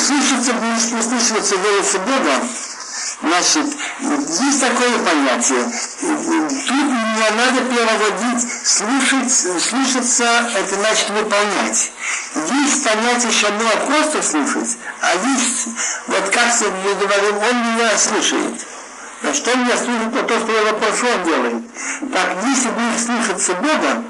слышится, не слышится голос Бога, Значит, есть такое понятие. Тут не надо переводить, слушать, слушаться, это значит выполнять. Есть понятие шамуа просто слушать, а есть, вот как мы говорим, он меня слушает. На что меня слушать на то, что я попрошу, он делает. Так, если будешь слушаться Бога,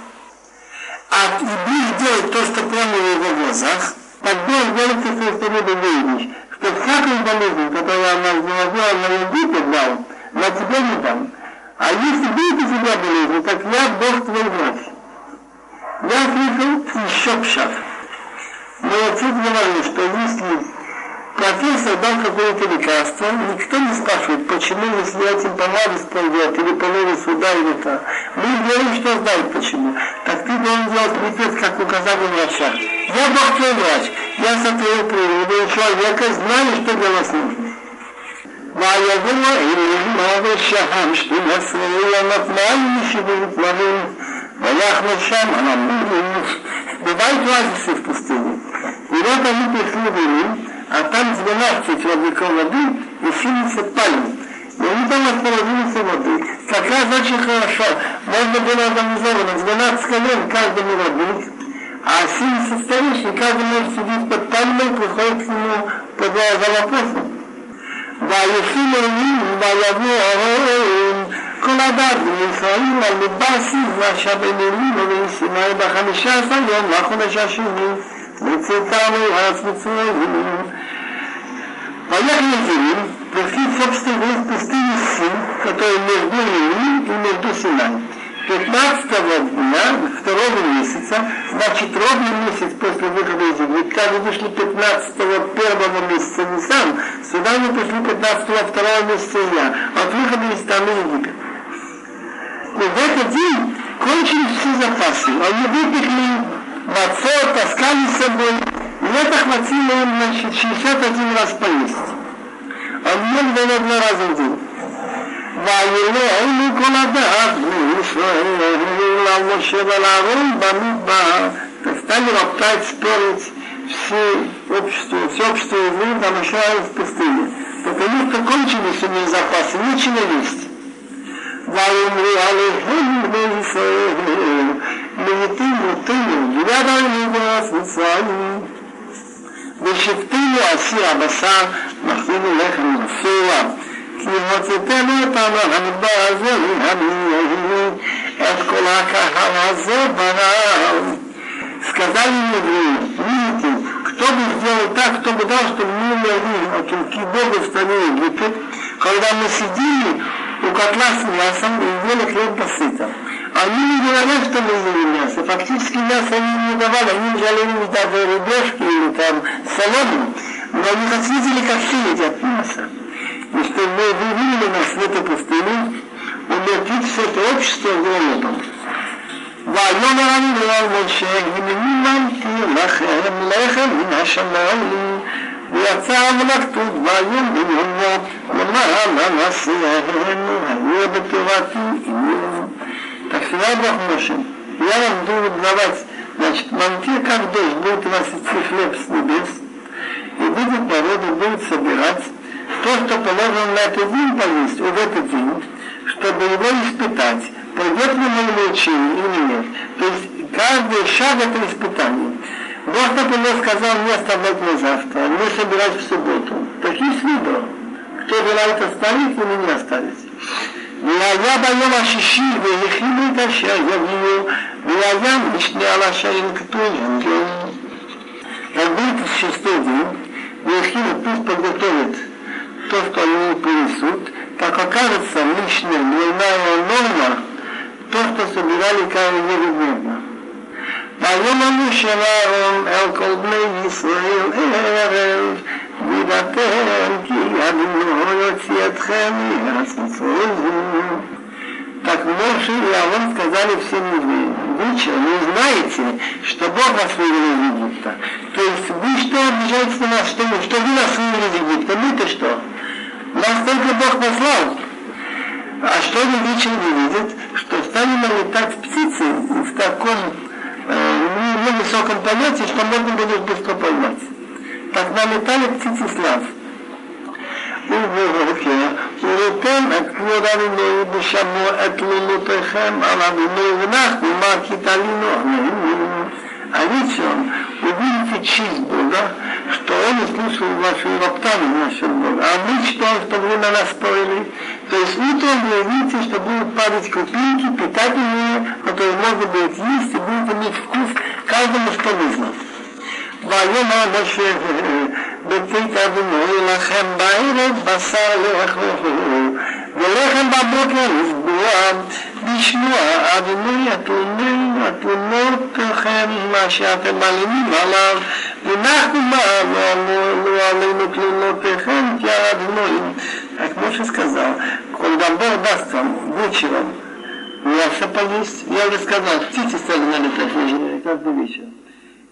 а и будешь делать то, что прямо в его глазах, тогда он говорит, что ты не выйдешь. Что всякую болезнь, которую она заложила на языке дал, на тебя не дам. А если будет у тебя болезнь, так я Бог твой врач. Я слышал еще пшат. Но отец говорил, что если профессор дал какое-то лекарство, никто не спрашивает, почему, если этим помолвис пойдет, или помолвис сюда, или так. Мы говорим, что знает почему. Так ты должен делать припев, как указали врача. Я Бог твой врач, я сотворил природу человека, знаю, что делать нужно. ויבוא אליהם מוות שהם שתי עשרה למפמיים שבעת מרים ויחמד שם על המורים בבית רזיסי в пустыне. И вот они пришли в Илим, а там 12 родников воды и 70 пальм. И они там остановились воды. Как раз очень хорошо. Можно было организовано 12 колен каждому родник, а 70 старейшин, каждый может сидеть под пальмой, приходит к нему под за вопросом. ויחיל אלוהים ובלבו אוהליהם כל הדת ונשרעים על לבסיס והשבין אלוהים ובין סיני בחמישה עשר יום לחודש השני וצאתם ארץ מצרים. ויחי נזירים וכי סוף סטיבוס פסטיבוסים כתוב נרדו אלוהים ונרדו סיני. 15 дня второго месяца, значит ровный месяц после выхода из Египта, когда вышли 15 первого месяца Нисан, сюда мы пришли 15 второго месяца Ия, от выхода из страны Египет. И в этот день кончились все запасы. Они выпекли мацо, таскали с собой, и это хватило им, значит, 61 раз поесть. Мне было два раза в день. וילאנו כל הדעת מישראל למשה ולאהרון במדבר. Стали роптать, спорить все общество, все общество евреев намышляли в пустыне. Потому что кончились у них запасы, нечего есть. ויאמרו עליהם בני ישראל, לעתים מותנו, ידענו בארץ מצרים, ושבתנו עשי הבשר, נחזינו לחם מסורה. وتتلو طبعا بعض الهمين от кулака Хавазы Барам. Сказали евреи, видите, кто бы сделал так, кто бы дал, чтобы мы умерли от руки Бога в стране Египет, когда мы сидели у котла с мясом и ели хлеб насытом. Они не говорят, что мы ели мясо. Фактически мясо они не давали, они жалели даже рыбешки или там солому. Но они как видели, как все едят мясо. и что мы вывели нас в эту пустыню, умертвить все это общество голодом. ויאמר אני לאל משה, הנני ממתי לכם לחם מן השמיים, ויצא המלאכתות ויום בניונו, למען נשיאנו, היו בטובתי עמו. Так сказал Бог Моше, я вам буду давать, значит, манте, как дождь, будет у вас идти хлеб с небес, и будет народу, будет собирать, то, что положено на этот день поесть, в этот день, чтобы его испытать, пойдет ли мое учение или нет. То есть каждый шаг это испытание. Бог, например, сказал не оставлять на завтра, не собирать в субботу. Так есть выбор. Кто желает оставить или не оставить. והיה ביום השישי והכינו את אשר יביאו, והיה משנה על אשר ינקטו ינקטו. Как будет шестой день, Вехина пусть подготовит то, что они принесут, как окажется личная дневная норма, то, что собирали каждый ежедневно. ויאמרו שלום אל כל בני ישראל ערב, וידעתם כי אדוני יוציא אתכם מארץ מצרים. Так Моше и Авон сказали всем евреям, вы что, не знаете, что Бог вас вывел из Египта? То есть вы что обижаетесь на нас, что, что вы нас вывели из Египта? Мы-то что? Нас только Бог послал. А что они вечером не видят? Что стали налетать птицы в таком э, невысоком полете, что можно было их быстро поймать. Так налетали птицы слав. ובבוקר, וראיתם את כבוד אבינו ושמעו את לילותיכם על אבינו ונחנו מה כיתלינו עלינו. А вечером увидите честь Бога, что Он услышал ваши роптания насчет Бога. на нас спорили, То есть утром вы видите, что будут падать крупинки, питательные, которые можно будет есть и будет иметь вкус каждому, что нужно. ויאמר משה בבית אדוני לכם בערב בשר לאכלו ולחם בבוקר לפגוע לשמוע אדוני התלוני התלונותיכם מה שאתם מעלימים עליו Инаху мавалу алейну клинот эхем ядноим. Так Моше сказал, когда Бог даст вам, бучи вам, у меня все поесть. Я уже сказал, птицы стали на летать каждый вечер.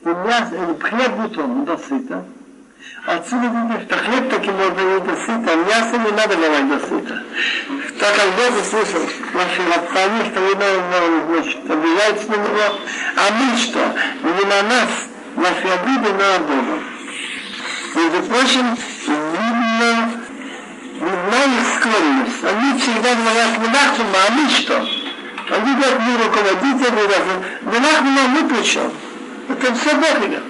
И мясо, и хлеб утром до сыта. Отсюда видно, что хлеб таки можно есть до сыта, мясо не надо давать до сыта. Так как Бог услышал наши отцами, что вы, наверное, значит, обижаетесь на него, а мы что? Не на нас, наши обиды на Бога. Между прочим, видно, видна их склонность. Они всегда говорят, мы нахуй, а мы что? Они говорят, мы руководители, мы нахуй, мы при чем? Это все Бог идет.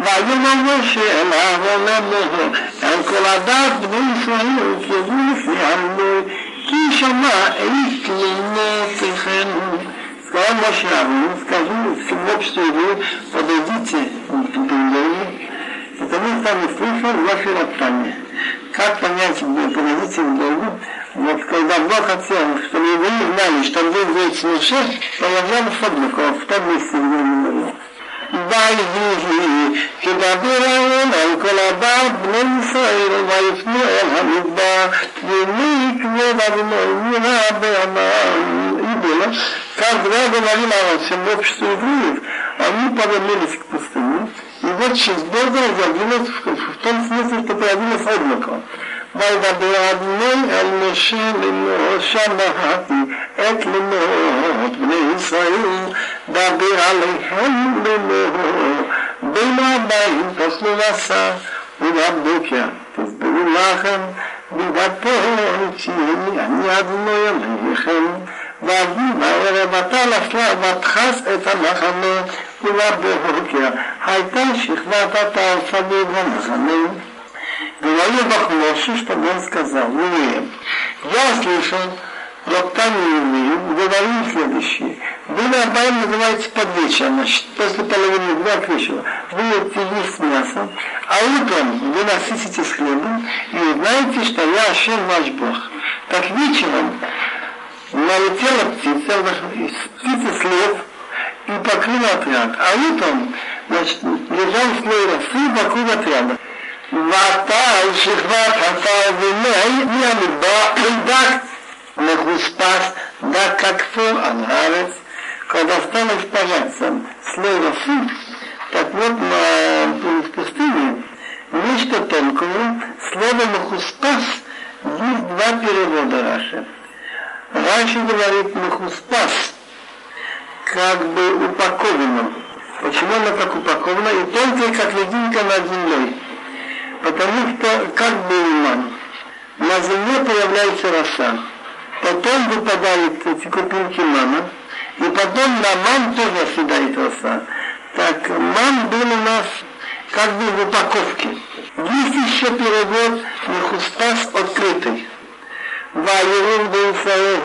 ויאמר משה אליו אומר לו, על כל הדת בני ישראל יוקרבו לפני עמי, כי שמע את תלונותיכם. Сказал Моше Авину, скажу всему обществу евреев, подойдите к Беньями, потому что он услышал ваше роптание. Как понять, подойдите к Богу? Вот когда Бог хотел, чтобы евреи знали, что он будет говорить с Моше, появлялся облако в том месте, где он говорил. ויהי כדבר ההון על כל הבת בני ישראל ויפנו אל המדבר ומי כבוד אדוני נראה בעמם идола, как два говорим о всем обществе евреев, они повернулись к пустыне, и вот через Бога разобралось в том смысле, что появилось облако. וידבר אדוני אל משה לאמור שמעתי את לאמות בני ישראל דבר עליהם לאמור בין הבאים תאכלו בשר ובבוקר תסברו לכם בדפות אני אדוני אלוהיכם ויהי בערב אתה נפלה ותכס את המחנה ובבוקר הייתה שכבת התעופה במחנה Говорил Бахмоши, что он сказал евреям. Я слышал роптание евреев, говорил следующее. Вы на Абайм называете под вечер, значит, после половины дня к вечеру. Будете есть мясо, а утром вы насытитесь хлебом и узнаете, что я Ашем ваш Бог. Так вечером налетела птица, птица след и покрыла отряд. А утром, значит, лежал слой росы вокруг отряда. ואתה על שכבת הפרווילי מהמדבר דק מחוספס, דק ככפור על הארץ, когда стал испаряться слой росы, так вот на, в пустыне нечто тонкое, слово махуспас есть два перевода Раши. Раньше говорит махуспас, как бы упаковано. Почему оно так упаковано? И тонкое, как лединка над землей потому что как бы иман, на земле появляется роса, потом выпадают эти крупинки мана, и потом на ман тоже оседает роса. Так ман был у нас как бы в упаковке. Есть еще перевод Мехуспас открытый. ויראו בישראל,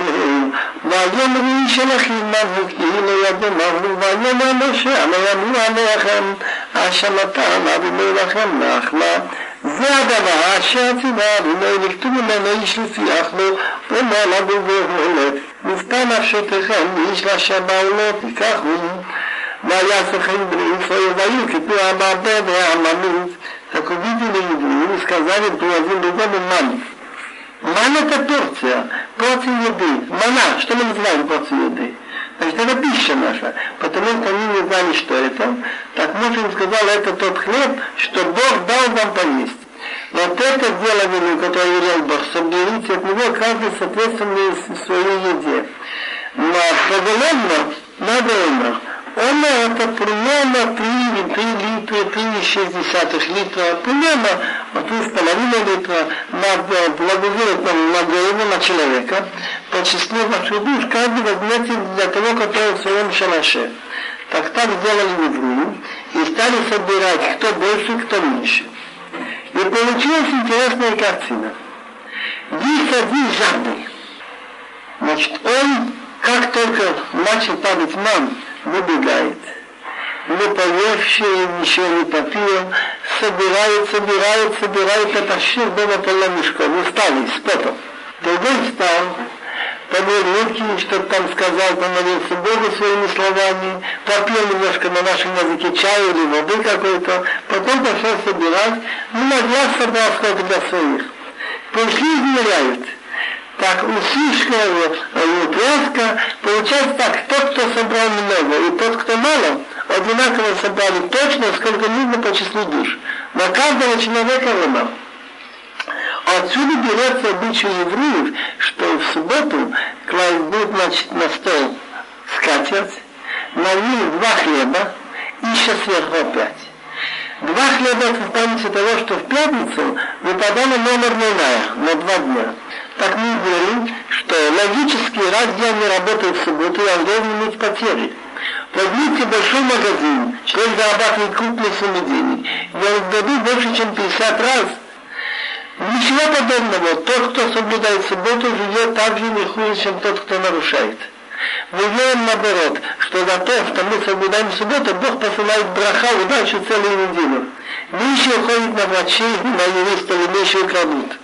ויאמרו איש אלוהים מהו כאילו ידמנו, ויאמר משה, אנו יאמרו עליכם, האשמתם אדוני לכם נחלה. זה הדבר אשר ציווה אדוני לכתוב ממנו איש לפי אכלו ומעלה ובהולת. נפתה נפשותיכם מאיש לאשר בעולות תיקחו ויעשו חיים בני ישראל והיו כפי המעבד והעממית. Так увидели евреи и сказали, привозили дому ман. Ман это порция, порция еды. Мана, что мы называем порцией еды? Значит, это пища наша. Потому что они не знали, что это. Так Моше сказал, это тот хлеб, что Бог дал вам поесть. Вот это дело, которое велел Бог, соберите от него каждый соответственно своей еде. Но поголовно надо умер. Он это примерно 3, 3 литра, 3,6 литра, примерно 3,5 литра на благоверном на голову на человека. По числу ваших душ каждый возьмете для того, который в своем шалаше. Так так сделали евреи и стали собирать, кто больше, кто меньше. И получилась интересная картина. Есть один жадный, Значит, он, как только начал падать мам, выбегает. Не поевший, ничего не попил, собирает, собирает, собирает, потащил дома полно мешков, усталый, с потом. Другой встал, помыл руки, что там сказал, помолился Богу своими словами, попил немножко на нашем языке чаю или воды какой-то, потом пошел собирать, ну, на глаз собрал сколько для своих. Пришли измеряют. Так, у слишком плоско, получается так, тот, кто собрал много, и тот, кто мало, одинаково собрали точно, сколько нужно по числу душ. На каждого человека равно. Отсюда берется обычай евреев, что в субботу кладут значит, на стол скатерть, на ним два хлеба и еще сверху опять. Два хлеба это в памяти того, что в пятницу выпадало номер на два дня. Так мы говорим, что логически, раз я не работаю в субботу, я должен иметь потери. Возьмите большой магазин, человек зарабатывает крупные суммы денег, я даю больше, чем 50 раз, Ничего подобного. Тот, кто соблюдает субботу, живет так же не хуже, чем тот, кто нарушает. Мы знаем наоборот, что за то, что мы соблюдаем субботу, Бог посылает браха, удачу целую неделю. Меньше уходит на врачей, на юристов, и меньше украдут.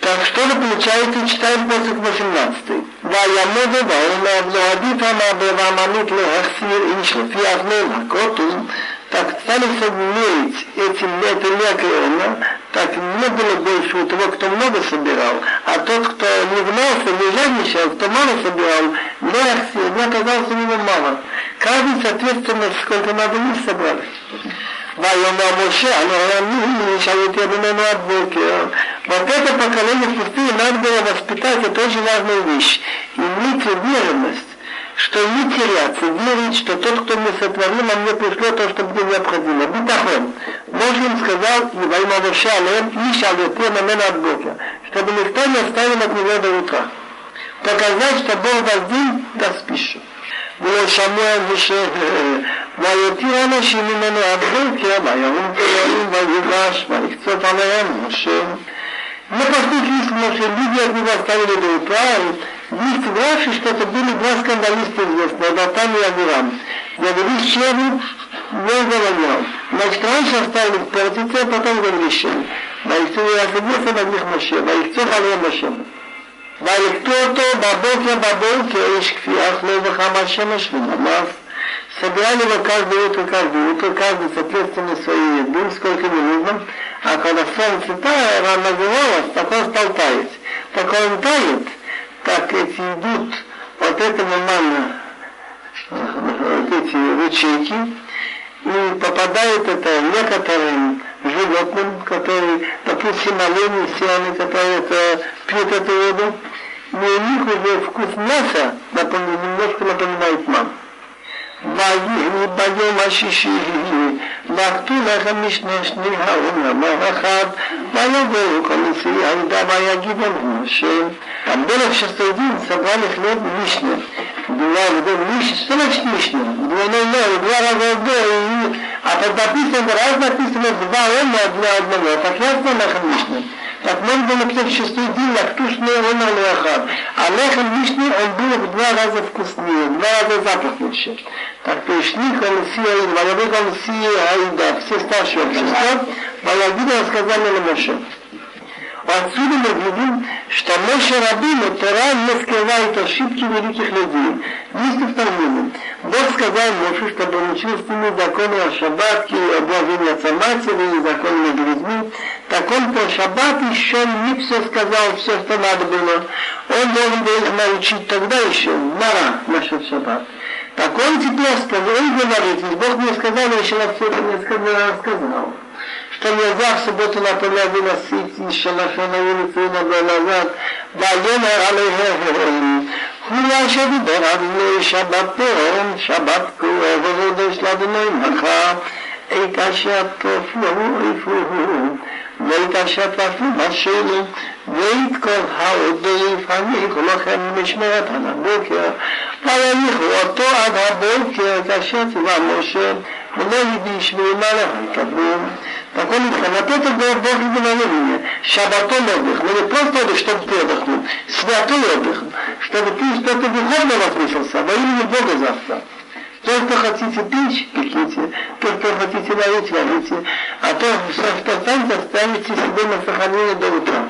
Так что же получается, читаем после 18. ויעמוד בעולם לא עדיף המעבר והממית להחסיר איש לפי אבנן הכותל так стали мерить этим, это некое, так не было больше у того, кто много собирал, а тот, кто не гнался, не жадничал, кто мало собирал, не, не оказался у него мало. Каждый, соответственно, сколько надо не собрали. Вайома Моше, Анарамин, Шалите Бенамадбекер. Вот это поколение в пустыне надо было воспитать, это очень важная вещь. Иметь уверенность, что не теряться, верить, что тот, кто мне сотворил, а мне пришло то, что мне необходимо. Битахон. Бог им сказал, Вайома Моше, Анарамин, Шалите Бенамадбекер, чтобы никто не оставил от него до утра. Показать, что Бог вас день, да спишь. ולא שמע משה, ויותיר אנשים ממנו עד בוקר, וירום תלויים ויוגש, ויקצות עליהם משה. Мы послушали, что люди от него оставили до утра, есть Раши, что это были два скандалиста известные, Датан и Авирам. Говорили Шеву, не говорил. Значит, раньше оставили портице, а потом говорили Шеву. ויקצו יעקבו בגליך משה, ויקצו עליהם משה. ויקטו אותו בבוקר בבוקר, איש כפי אכלו וחם השמש ונמף. Собирали его каждое утро, каждое утро, каждый соответственно своей еды, сколько ему нужно. А когда солнце рано нагревалось, так он стал таять. Так он тает, так эти идут от этого манна вот эти ручейки, и попадает это некоторым животным, которые, допустим, олени, все они, которые это, пьют эту воду, но у них уже вкус мяса напоминает, немножко напоминает маму. ויהי ביום השישי, לקטו לחם משנה שני העולם האחד, ויבואו כל נשיאי העדה ויגידו משה. Амбелов шестой день собрали хлеб Мишне. Два в Мишне, что значит Мишне? Двойной ноль, два раза в а под написано, раз написано два ома для одного. Так ясно нахам Мишне. Так можно было написать шестой день, а кто ж не он лехам. А лехам Мишне он был в два раза вкуснее, в два раза запах лучше. Так он сия, Валабек он сия, Аида, все старшие общества, Валагида рассказали на Моше. Отсюда мы видим, что Моше Рабину Тора не скрывает ошибки великих людей. Есть Талмуде. Бог сказал Моше, чтобы он учил с ними законы о шаббатке, о блажении отца матери, законы между людьми. Так он про шаббат еще не все сказал, все, что надо было. Он должен был научить тогда еще, мара насчет шаббат. Так он теперь сказал, он говорит, Бог мне сказал, еще все это не сказал שתלעזר סבותו לפלא ולסיצי שלכן היו לפעמים הגולזת ויאמר עליהם. הוא לא שדיבר על בני שבת פרם שבת כואב ורודש לאדוני מחר את אשר תפלו יפלו ואת אשר תפלו בשלו ואת כל העודו יפניחו לכם משמרת עד הבוקר. ויניחו אותו עד הבוקר כאשר צבא משה ולא הגיש ואימה יקבלו. Такой вот это был Бог мгновения. Шабатон отдых, но не просто отдых, чтобы ты отдохнул, святой отдых, чтобы ты что-то духовно возвысился, во имя Бога завтра. То, что хотите пить, пеките, то, что хотите варить, варите, а то, что останется, оставите себе на сохранение до утра.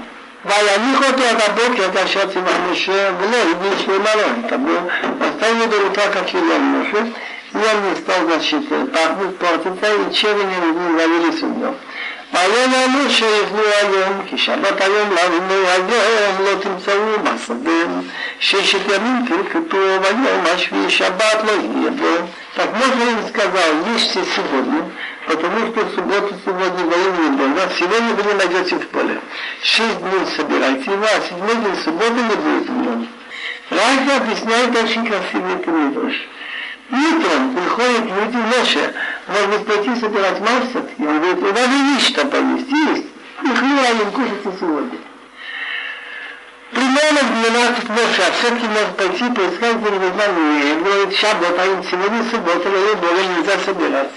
ויניח אותו עד הבוקר כאשר ציווה משה ולא הגיש למעלה, оставили до утра, как велел Моше, и он не стал, значит, пахнуть, портиться, и червями не ловили судьбу. ויאמר משה יבנו היום, כי שבת היום לנו היום לא תמצאו בשדה, шесть ימים תלכתו, ויום השביעי שבת לא יהיה בו. Так можно им сказал, ешьте сегодня, потому что в субботу сегодня военный дом. Вас сегодня вы не найдете в поле. Шесть дней собирайте его, а седьмой день субботы не будет в нем. Раша объясняет очень красивый это мидраш. Утром приходит люди Моше, может пойти собирать марсет, и он говорит, у вас есть что поесть, есть. И хлеб кушайте сегодня. Примерно в 12 Моше, а все-таки может пойти поискать зарегулярные. Он говорит, шаббат, а сегодня суббота, но было нельзя собирать.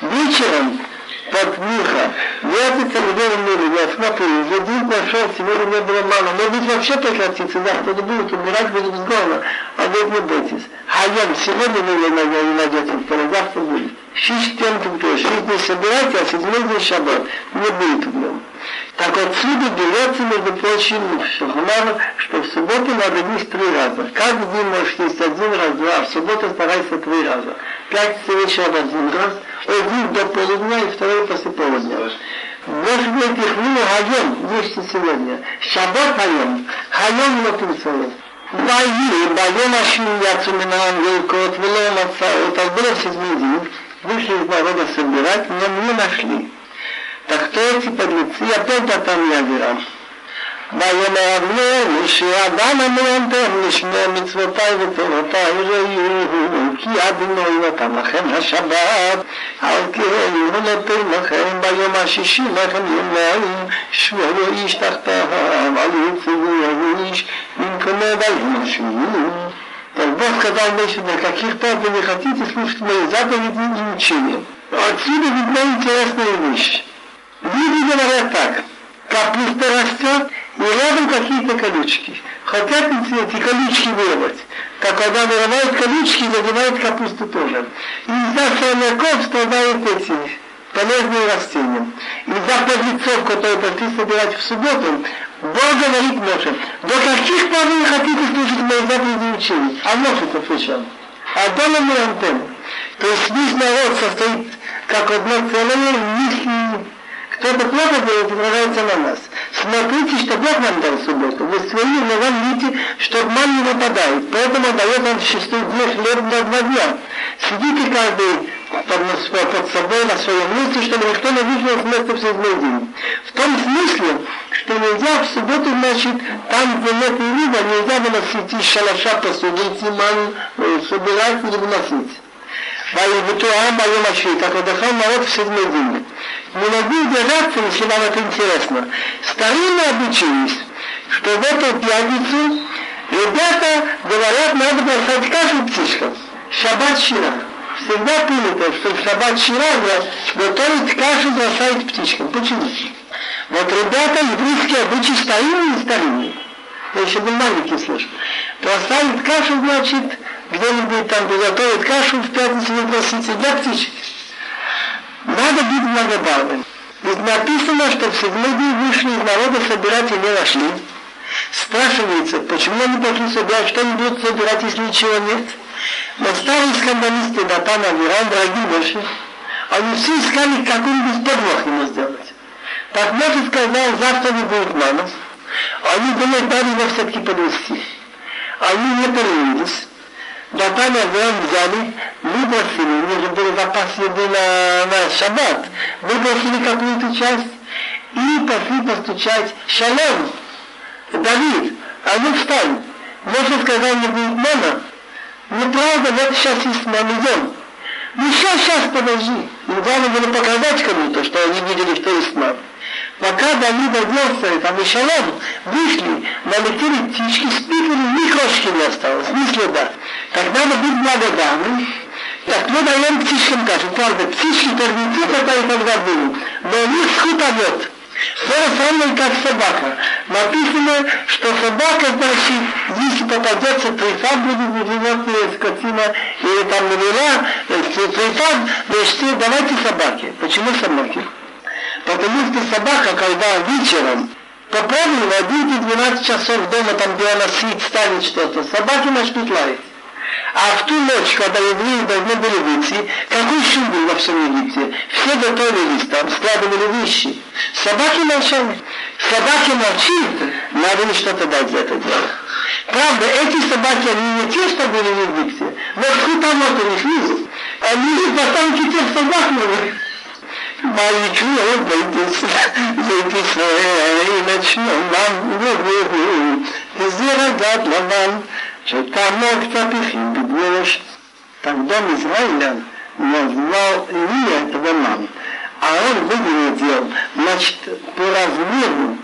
Вечером под Миха, вертится людей в мире, я смотрю, за день прошел, сегодня не было мало, может быть вообще прекратится, да, кто-то будет умирать, будет с голода, а вы не бойтесь. Хайям, сегодня вы не найдете, завтра будет. Шесть тем, кто шесть дней собирайте, а седьмой день шаббат, не будет в нем. Так отсюда берется, между прочим, Шахмар, что в субботу надо есть три раза. Каждый день можешь есть один раз, два, а в субботу старайся три раза. Пять вечера один раз, один до полудня и второй после полудня. Может быть, их ну, хайом, есть сегодня. Шаббат хайом, хайом лотуцелов. ויהי ביום השני יצאו מן העם ללקוט ולא מצאו, так было все змеи, вышли из народа собирать, но не нашли. Так кто эти подлецы? Опять там я верам. ויאמר אבנר שאדם המלמדם לשמור מצוותיי ותורותיי ראו כי אדוני נתן לכם השבת על כן הוא נותן לכם ביום השישי לכם יומיים שבו איש תחתיו על יצבו איש במקומו ביום השביעי Так Бог сказал Моше, на каких-то вы не хотите слушать мои заповеди и учения. Отсюда видна интересная вещь. Люди говорят так, капуста растет, и рядом какие-то колючки. Хотят эти колючки вырвать. Так когда вырывают колючки, задевают капусту тоже. И из-за сорняков страдают эти полезные растения. Из-за подлецов, которые пришли собирать в субботу, Бог говорит Моше, до каких пор вы хотите слушать мои заповеди учения? А Моше отвечал, Адама мы антенна. То есть весь народ состоит как одно целое, них кто-то плохо делает, отражается на нас. Смотрите, что Бог нам дал субботу. Вы свои ногам видите, что обман не выпадает. Поэтому дает нам шестой дне хлеб на два дня. Сидите каждый под, под собой на своем месте, чтобы никто не вышел с места в седьмой день. В том смысле, что нельзя в субботу, значит, там, где нет риба, нельзя выносить из шалаша посудить, ман, э, собирать или выносить. Ваевутуам Байом Ашви, как отдыхал народ в седьмой день. Не могу удержаться, если вам это интересно. Старинно обучились, что в эту пятницу ребята говорят, надо бросать кашу птичкам. Шаббат Шира. Всегда принято, что в шаббат Шира готовить кашу бросать птичкам. Почему? Вот ребята, еврейские обычаи старинные и старинные. Я еще был маленький слышал. Бросают кашу, значит, где-нибудь там приготовить кашу в пятницу вы просите для птичек. Надо быть благодарным. Ведь написано, что в седьмой день вышли из народа собирать и не нашли. Спрашивается, почему они пошли собирать, что они будут собирать, если ничего нет? Но старые скандалисты Датан Авирам, дорогие больше, они все искали какой-нибудь подвох ему сделать. Так Моше сказал, завтра не будет мама. Они думают, надо его все-таки подвести. Они не поленились. Наталья Авраам взяли, выбросили, у них же был запас еды на, на шаббат, выбросили какую-то часть и пошли постучать «Шалом! Давид, а ну встань!» Моше сказал, не будет мама. Неправда, вот сейчас есть мама, идем. Ну сейчас, сейчас, подожди. И главное было показать кому-то, что они видели, что есть мама. Пока Давид оделся, там и Шалом, вышли, налетели птички, спикали, ни крошки не осталось, ни следа. Так надо быть благодарным. Так мы даем птичкам кашу. Правда, птички торгуют, это и тогда были. Но у них скутовет. То же самое, как собака. Написано, что собака, значит, если попадется трифа, будет животное, скотина, или там навела, трифа, значит, давайте собаке. Почему собаке? Потому что собака, когда вечером попробовала, 11-12 часов дома, там, где она спит, ставит что-то, собаки начнут лаять. А в ту ночь, когда евреи должны были выйти, какой шум был во всем Египте? Все готовились там, складывали вещи. Собаки молчали. Собаки молчат, надо ли что-то дать за это дело. Правда, эти собаки, они не те, что были в Египте, но скутамот у них есть. Они потомки тех собак новых. ויקראו בית ישראל את שלומם ובואו, הזהיר הגת לבן שתעמוד כתפיכם בדבש. Тогда Израиля назвал Илия этого мам. А он выглядел, значит, по размеру,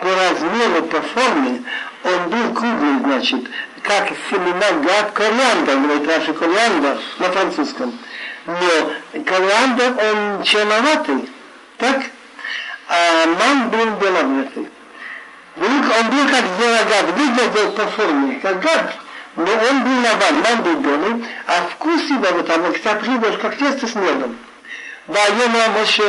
по размеру, по форме, он был круглый, значит, как семена гад кориандр, говорит Раши кориандр на французском. Но Голландер, он черноватый, так? А Ман был беловатый. Он был как белогад, выглядел по форме, как гад. Но он был лаван, ман был белый, а вкус его, вот там, как тесто с медом. Да, я на мощь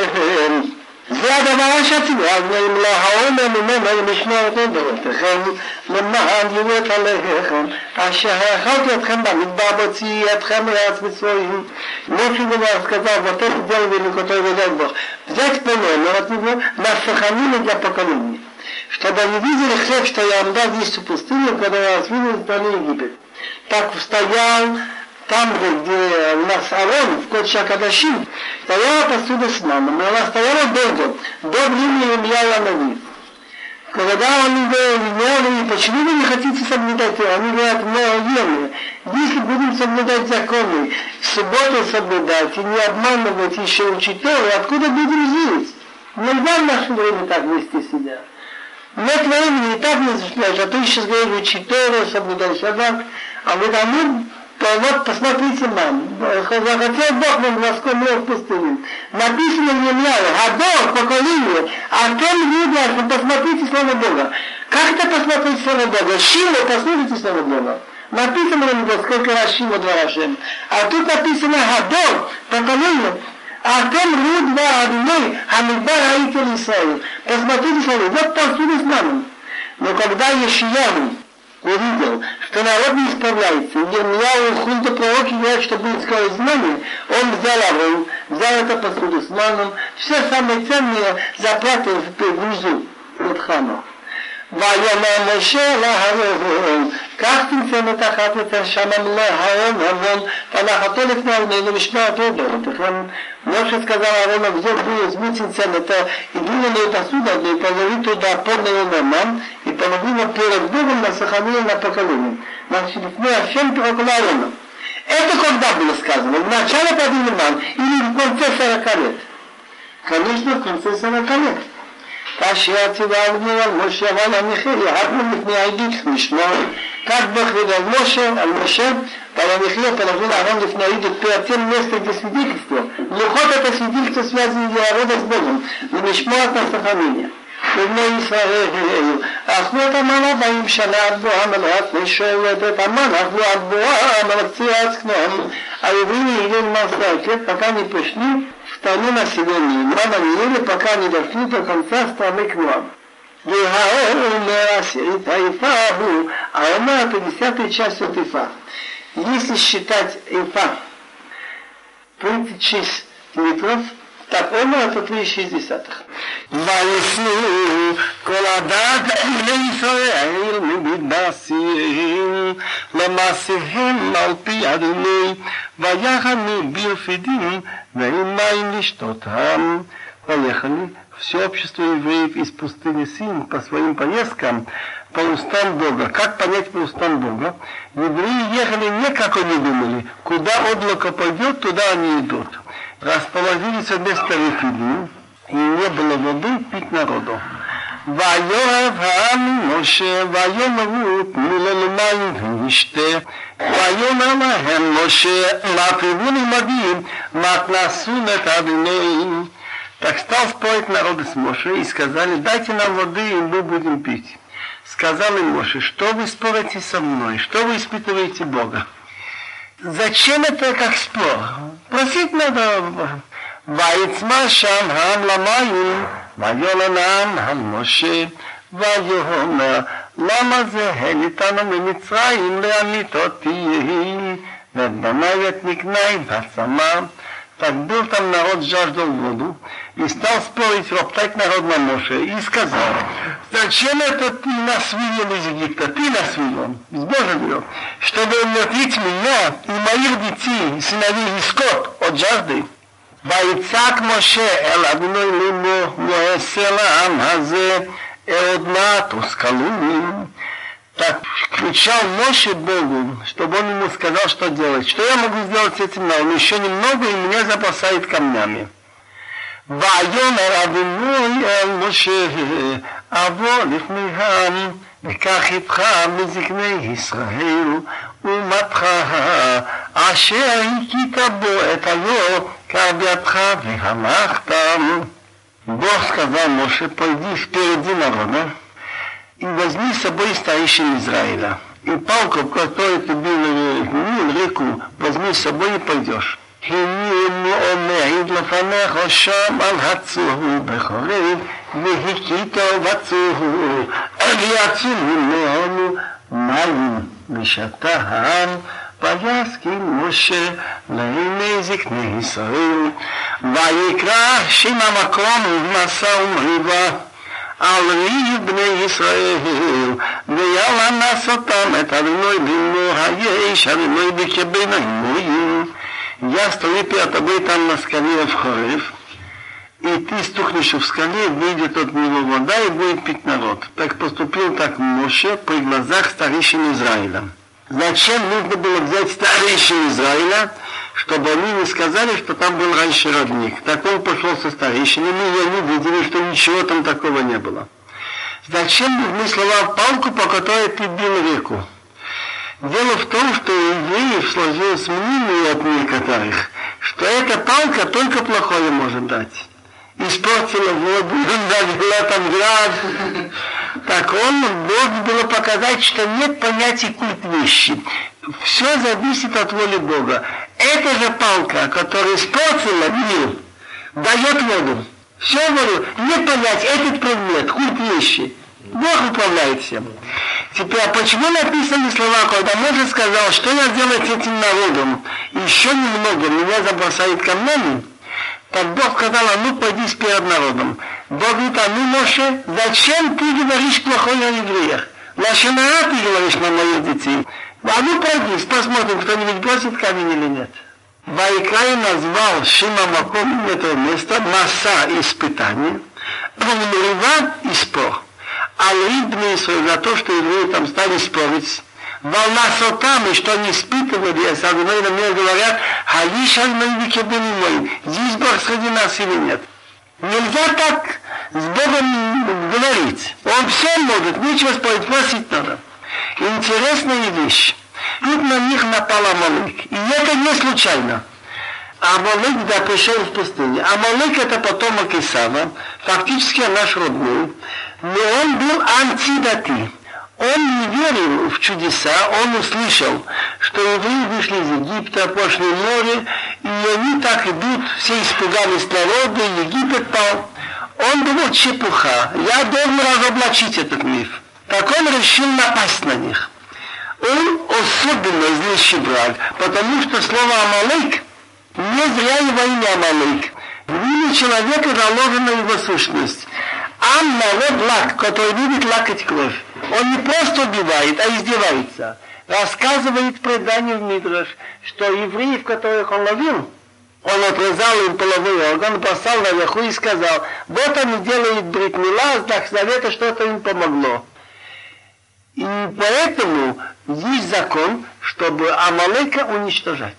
زیاد باعث شد از ملاحاول من من مشمار دنبالت خم لما عملت عليهم عشها خلقتكم بمدبابتيتكم رأس بسويهم نفسي بناس كذا وتت جلب لكتوي بدنبخ взять плену, от него нас сохранили для поколения, чтобы они видели хлеб, что я вам дал есть в пустыне, когда я вас видел Египет. Так устоял там, где у нас Арон, в Кодша Кадашим, стояла посуда с маном, и она стояла долго, до времени Илья Нави. Когда он говорил, почему вы не хотите соблюдать его? Они говорят, мы ем. Если будем соблюдать законы, в субботу соблюдать и не обманывать еще учителей, откуда будем жить? Нельзя в наше время так вести себя. Нет времени, и так не зашляешь, а ты сейчас говоришь, Тору, соблюдай шаббат, а вы тому то вот посмотрите нам, захотел Бог нам воском в пустыне. Написано в Емляе, Гадор, поколение, а тем видно, посмотрите Слово Бога. Как это посмотреть Слово Бога? Шило, послушайте Слово Бога. Написано него сколько раз Шило два Рашем. А тут написано Гадор, поколение. А тем руд два Адуной, Хамидбар Аител Исраил. Посмотрите Слово, вот посуду с нами. Но когда Ешияну увидел, что народ не исправляется, и Ермияу Хунда пророки говорят, что будет скоро знание, он взял Аврон, взял это посуду с маном, все самые ценные заплаты внизу, под храмом. ויאמר משה להרון, קח תמצא מתחת את השמם להרון המון, והנחתו לפני עינינו לשמוע אותו דורותיכם. Моше сказал Аарона, взял было смутиться это и глиняную посуду одну, и положи туда полную наман, и половину перед Богом на сохранение на поколение. Значит, мы Ашем около Аарона. Это когда было сказано? В начале Падиман или в конце 40 лет? Конечно, в конце 40 лет. כאשר ציוונו על משה ועל המחיר, ירדנו מפני העדות לשמור. כך Бог велел Моше, על משה ועל המחיר положил Аарон לפני העדות перед тем местом, где свидетельство. Лухот это свидетельство связано народа с Богом, но לשמור на сохранение. ובני ישראל אכלו את המנה באים שנה עד בואה מלאך ושואלת את המנה אכלו עד בואה מלאך צירץ כנען. היהודים ели масса, пока не пришли страну населения. Мама не ели, пока не дошли до конца страны к нам. Таифаху, а она это десятая часть от Ифа. Если считать Ифа 36 литров, так, он это 36 десятых. ויפנו כל הדת לישראל ממדבסיהם למעשיהם על פי אדוני ויחנו בירפידים ועם מים לשתותם. Поехали все общество евреев из пустыни Син по своим поездкам по устам Бога. Как понять по устам Бога? Евреи ехали не как они думали. Куда облако пойдет, туда они идут. Расположились вместо Рефилим, и не было воды пить народу. ויאהב העם משה ויאמרו תנו לנו מים ונשתה ויאמר להם משה להקריבוני מדים מתנסו את אדוני Так стал спорить народ с Моше и сказали, дайте нам воды, и мы будем пить. Сказал им Моше, что вы спорите со мной, что вы испытываете Бога? Зачем это как спор? Просить надо. ויצמא שם העם למים, ויאמר העם על משה, ויאמר למה זה העליתנו ממצרים להמית אותי, ובניי את מקנאי בצמא. Так был там народ, жаждал воду, и стал спорить, роптать народ на Моше, и сказал, зачем это ты нас вывел из Египта, ты нас вывел, из Божьего вывел, чтобы умертвить меня и моих детей, сыновей и скот от жажды. ויצעק משה אל אדוני לימו, מואסה לעם הזה, עוד מעט ускалуем. Так кричал Моше Богу, чтобы он ему сказал, что делать. Что я могу сделать с этим народом? Еще немного, и меня запасает камнями. ויאמר אדוני אל משה, אבוא לפניהם, וקח איתך מזקני ישראל, ומתך, אשר הכית בו את היור, כבידך והלכת. Бог сказал Моше, пойди впереди народа и возьми с собой старейшин Израиля. И палку, которую ты бил в реку, возьми с собой и пойдешь. הנני עומד לפניך שם על הצור בחורב, והכיתו בצור, ויצאו ממנו מים ושתה העם, ויסכים משה לעיני זקני ישראל, ויקרא שם המקום מסע ומריבה. על ריב בני ישראל, וילנס אותם את אדוני בנו היש, אדוני בקבין האמורים. Я стою перед тобой там на скале в Хорев, и ты стукнешь в скале, выйдет от него вода и будет пить народ. Так поступил так Моше при глазах старейшин Израиля. Зачем нужно было взять старейшин Израиля, Чтобы они не сказали, что там был раньше родник. Так он пошел со старейшинами, и они видели, что ничего там такого не было. Зачем нужны слова палку, по которой ты бил реку? Дело в том, что у евреев сложилось мнение от некоторых, что эта палка только плохое может дать. Испортила воду, навела там град. Так он должен было показать, что нет понятия культ вещи. Все зависит от воли Бога. Эта же палка, которая испортила мир, дает воду. Все говорю, нет понятия, этот предмет, культ вещи. Бог управляет всем. Теперь, а почему написаны слова, когда Моше сказал, что я делать с этим народом? Еще немного, меня забросают камнями. Так Бог сказал, а ну пойди перед народом. Бог говорит, а ну Моше, зачем ты говоришь плохое о евреях? Лашинара ты говоришь на моих детей. А ну пройди, посмотрим, кто-нибудь бросит камень или нет. Вайкай назвал Шима Маком это место масса испытаний, Рува и спор. Алидны за то, что евреи там стали спорить. Волна сотам, и что они испытывали, а Сагуной мне говорят, Халиш Альмайвике мой, здесь Бог среди нас или нет. Нельзя так с Богом говорить. Он все может, нечего спорить, просить Интересная вещь. Тут на них напал Амалык. И это не случайно. Амалык, да, пришел в пустыне. Амалык это потомок Исава, фактически наш родной. Но он был антидати. Он не верил в чудеса, он услышал, что евреи вышли из Египта, пошли в море, и они так идут, все испугались народа, Египет пал. Он думал, чепуха, я должен разоблачить этот миф. Так он решил напасть на них. Он особенно злейший враг, потому что слово «Амалык» не зря его имя Амалык. В имя человека заложена его сущность. Ам народ лак, который любит лакать кровь. Он не просто убивает, а издевается. Рассказывает предание в Мидраш, что евреев, которых он ловил, он отрезал им половой орган, послал наверху и сказал, вот они делают бритмила, знак завета, что-то им помогло. И поэтому есть закон, чтобы Амалека уничтожать.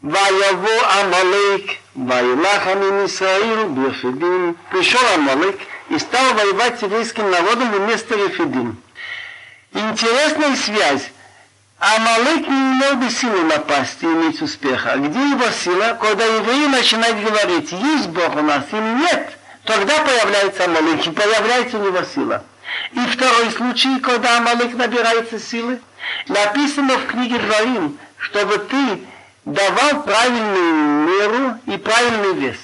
Ваяво Амалек, Ваилахами Исраил, Бефидим. Пришел Амалек и стал воевать с еврейским народом вместо Рефидим. Интересная связь. Амалек не имел бы силы напасть и иметь успеха. Где его сила? Когда евреи начинают говорить, есть Бог у нас или нет, тогда появляется Амалек и появляется у него сила. И второй случай, когда Амалык набирается силы, написано в книге Дворим, чтобы ты давал правильную меру и правильный вес.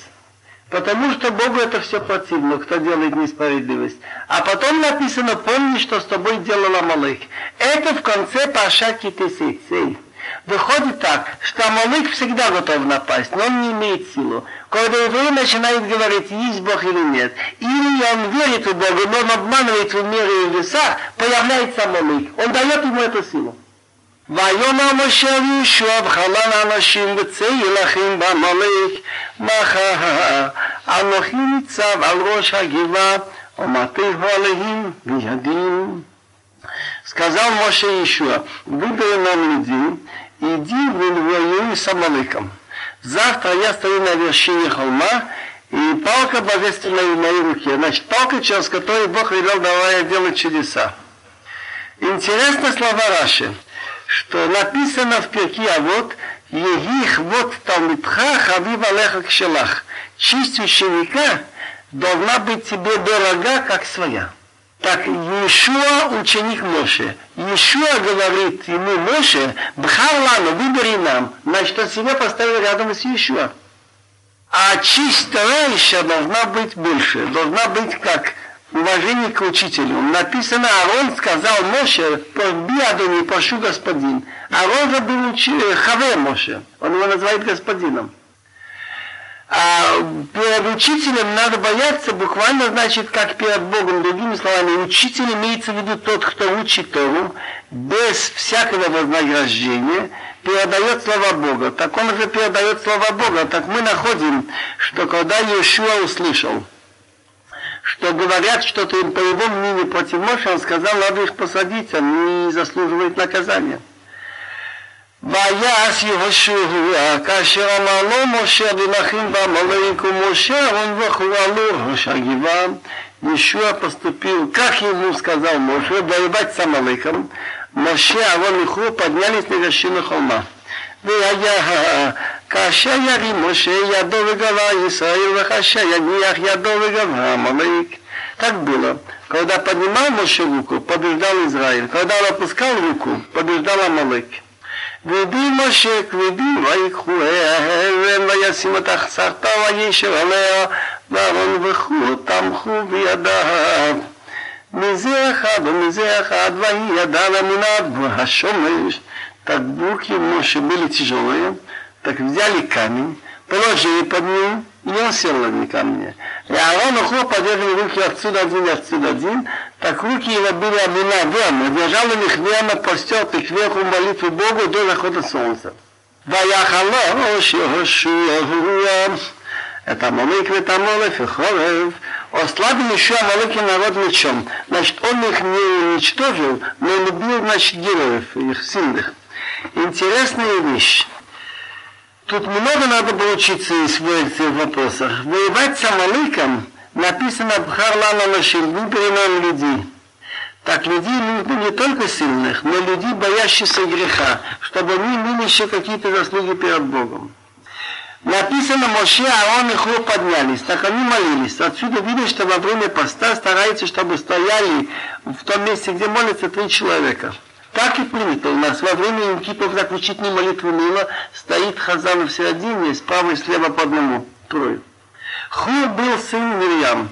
Потому что Богу это все противно, кто делает несправедливость. А потом написано, помни, что с тобой делал Амалык. Это в конце Пашаки Тесейцей. Выходит так, что Амалык всегда готов напасть, но он не имеет силу. Когда еврей начинает говорить, есть Бог или нет, или он верит в Бога, но он обманывает в мере и весах, появляется Амалык. Он дает ему эту силу. ויאמר משה וישוע וחלל האנשים וצא ילחם בעמלק מחר אנוכי ניצב על ראש הגבעה ומטהו עליהם בידים. Сказал Моше Ишуа, выбери нам людей, иди воюй с Амалыком. Завтра я стою на вершине холма, и палка божественная в моей руке. Значит, палка, через которую Бог велел давая делать чудеса. Интересно слова Раши что написано в перке, а вот Егих вот Талмитха Хавив Алеха Кшелах. Честь ученика должна быть тебе дорога, как своя. Так Иешуа ученик Моше. Иешуа говорит ему Моше, Бхарлану, выбери нам. Значит, он себя поставил рядом с Иешуа. А честь товарища должна быть больше. Должна быть как уважение к учителю. Написано, Арон сказал Моше, «Порби Адони, прошу господин». Арон же был учи, Хаве Моше, он его называет господином. А перед учителем надо бояться, буквально значит, как перед Богом. Другими словами, учитель имеется в виду тот, кто учит Тору, без всякого вознаграждения, передает слова Бога. Так он же передает слова Бога. Так мы находим, что когда Иешуа услышал, что говорят что-то им по его мнению против Моше, он сказал, надо их посадить, они заслуживают наказания. ויעש יהושע כאשר אמר לו משה להכין בעמלק ומשה אהרון וכו' עלו ראש הגבעה Ишуа поступил, как ему сказал Моше, воевать с Амалеком. Моше, Арон и Ху поднялись на вершину холма. והיה כאשר ירים משה ידו וגבה ישראל וכאשר יניח ידו וגבה עמלק. Так было. Когда поднимал Моше руку, побеждал Израиль. Когда он опускал руку, побеждал Амалек. וידי משה כבדים ויקחו האבן וישים את החסכתה וישב עליה ואהרון וכו' תמכו בידיו. מזה אחד ומזה אחד ויהי ידע למנהג השומש так руки Моше были тяжелые, так взяли камень, положили под ним, и он сел на камне. И Аарон Ухо подержал руки отсюда один и отсюда один, так руки его были обвина верно, держал на них верно, простертый кверху молитву Богу до захода солнца. ויחלו שיהושע את עמלק ואת עמלק וחורף ослабил еще Амалыки народ мечом. Значит, он их не уничтожил, но любил, значит, героев, их сильных. Интересная вещь. Тут много надо было из в вопросах. Воевать с Амалыком написано Бхарлана Машин, выбери нам людей. Так людей нужно не только сильных, но людей, боящихся греха, чтобы они имели еще какие-то заслуги перед Богом. Написано, Моше, Аарон и Хлоп поднялись, так они молились. Отсюда видно, что во время поста стараются, чтобы стояли в том месте, где молятся три человека. Так и принято у нас. Во время Инкипов заключительной молитвы Мила стоит Хазан в середине, справа и слева по одному, трое. Ху был сын Мирьям.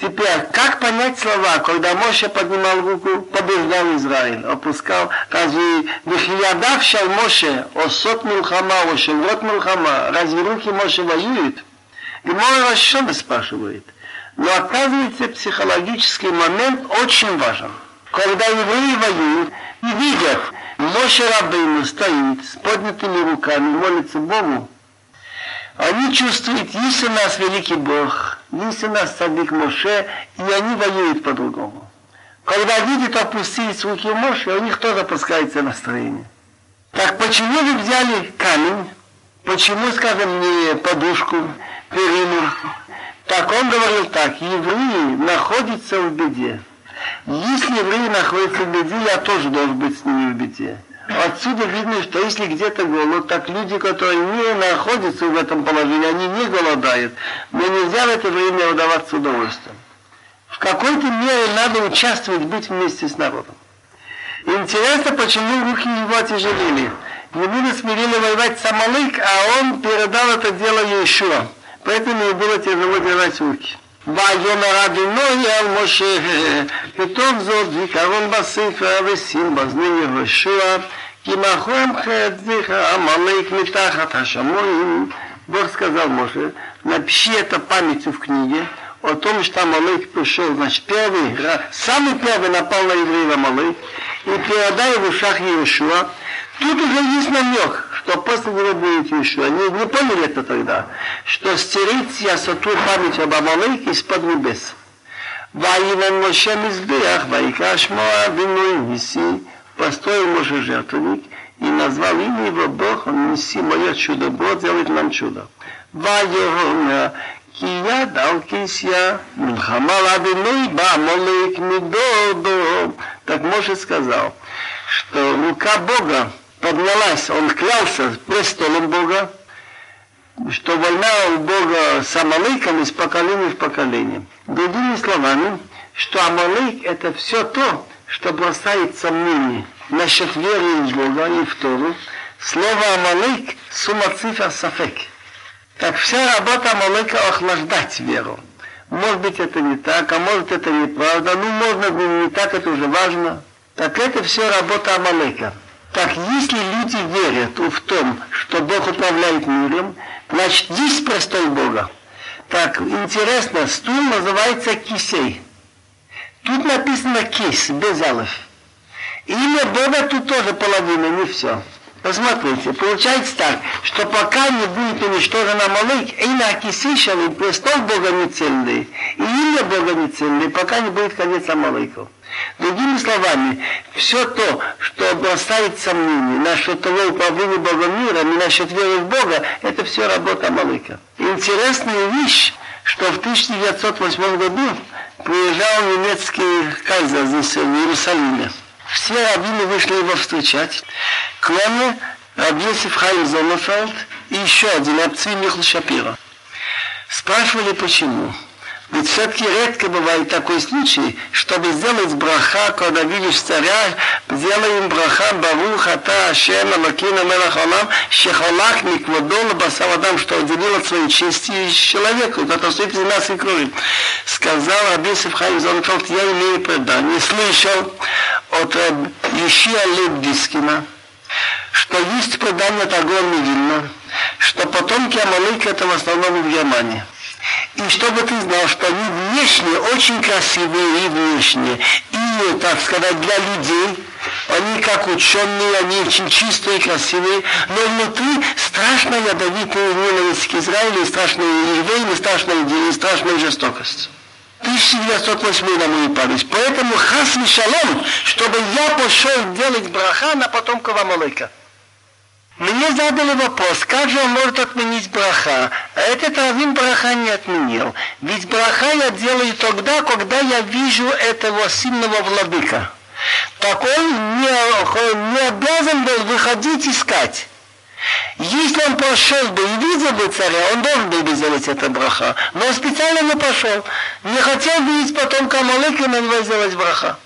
Теперь, как понять слова, когда Моше поднимал руку, побеждал Израиль, опускал, разве Вихиядав шал Моше, осот Милхама, ошелрот Милхама, разве руки Моше воюют? Гемора Рашоба спрашивает. Но оказывается, психологический момент очень важен. Когда евреи воюют, и видят, Моше Рабейну стоит с поднятыми руками, молится Богу, они чувствуют, есть у нас великий Бог, есть у нас садик Моше, и они воюют по-другому. Когда видят опустить руки Моше, у них тоже опускается настроение. Так почему вы взяли камень, Почему, скажем, не подушку, перину? Так он говорил так, евреи находятся в беде. Если евреи находятся в беде, я тоже должен быть с ними в беде. Отсюда видно, что если где-то голод, так люди, которые не находятся в этом положении, они не голодают. Но нельзя в это время удаваться удовольствием. В какой-то мере надо участвовать, быть вместе с народом. Интересно, почему руки его отяжелели. Ему насмирили воевать с Амалык, а он передал это дело еще. Поэтому ему было тяжело держать руки. ויאמר אדוני אל משה, כתוב זאת זיכרון בספר ושים באזני יהושע, כי מחום חטאיך עמלק מתחת השמיים. Бог сказал Моше, напиши это памятью в книге, о том, что Амалык пришел, значит, первый, самый первый напал на евреев Амалык, и передай в ушах Иешуа. Тут уже есть намек, что после него будет еще. Они не поняли это тогда, что стереть ясоту память об Амалыке из-под небес. Ваиван Моше Мизбех, Ваика Шмоа, Виной Ниси, построил Моше жертвенник и назвал имя его Бог, он Ниси, мое чудо, Бог делает нам чудо. Ваевона, Кия дал кисья, Милхамал Адиной Бамалык Мидодо. Так Моше сказал, что рука Бога поднялась, он клялся престолом Бога, что война у Бога с Амалыком из поколения в поколение. Другими словами, что Амалык это все то, что бросает сомнения насчет веры в Бога и в Тору. Слово Амалык сумма цифр сафек. Так вся работа Амалыка охлаждать веру. Может быть это не так, а может это неправда, ну можно не так, это уже важно. Так это все работа Амалыка. Так если люди верят в том, что Бог управляет миром, значит есть престол Бога. Так, интересно, стул называется кисей. Тут написано кис, без алов. Имя Бога тут тоже половина, не все. Посмотрите, получается так, что пока не будет уничтожен Амалык, имя Акисишал, престол Бога не цельный, и имя Бога не цельный, пока не будет конец Амалыков. Другими словами, все то, что бросает сомнения насчет того управления Богом миром насчет веры в Бога, это все работа Амалыка. Интересная вещь, что в 1908 году приезжал немецкий кайзер здесь, в Иерусалиме. Все раввины вышли его встречать, кроме Рабьесиф Хайм Зонефелд и еще один, Абцви Михл Шапира. Спрашивали, почему. Ведь все-таки редко бывает такой случай, чтобы сделать браха, когда видишь царя, сделаем браха Барух Ата Ашем Алакина Мелах Олам, Шехолах Микводол Басавадам, что уделил от своей чести человеку, который стоит из нас и крови. Сказал Абисов Хайм Зонфелд, я имею предание, слышал от Ешия Лебдискина, что есть предание Тагорни Вильна, что потомки Амалыка это в основном в Германии. И чтобы ты знал, что они внешне очень красивые и внешне, и, так сказать, для людей, они как ученые, они очень чистые красивые, но внутри страшно ядовитая ненависть к Израилю, и страшные евреи, и страшная страшная жестокость. 1908 на мою память. Поэтому хас шалом, чтобы я пошел делать браха на потомков Амалыка. Мне задали вопрос, как же он может отменить браха? А этот раввин браха не отменил. Ведь браха я делаю тогда, когда я вижу этого сильного владыка. Так он не, не обязан был выходить искать. Если он пошел бы и видел бы царя, он должен был бы сделать это браха. Но он специально не пошел. Не хотел видеть потом Камалыка, на него сделать браха.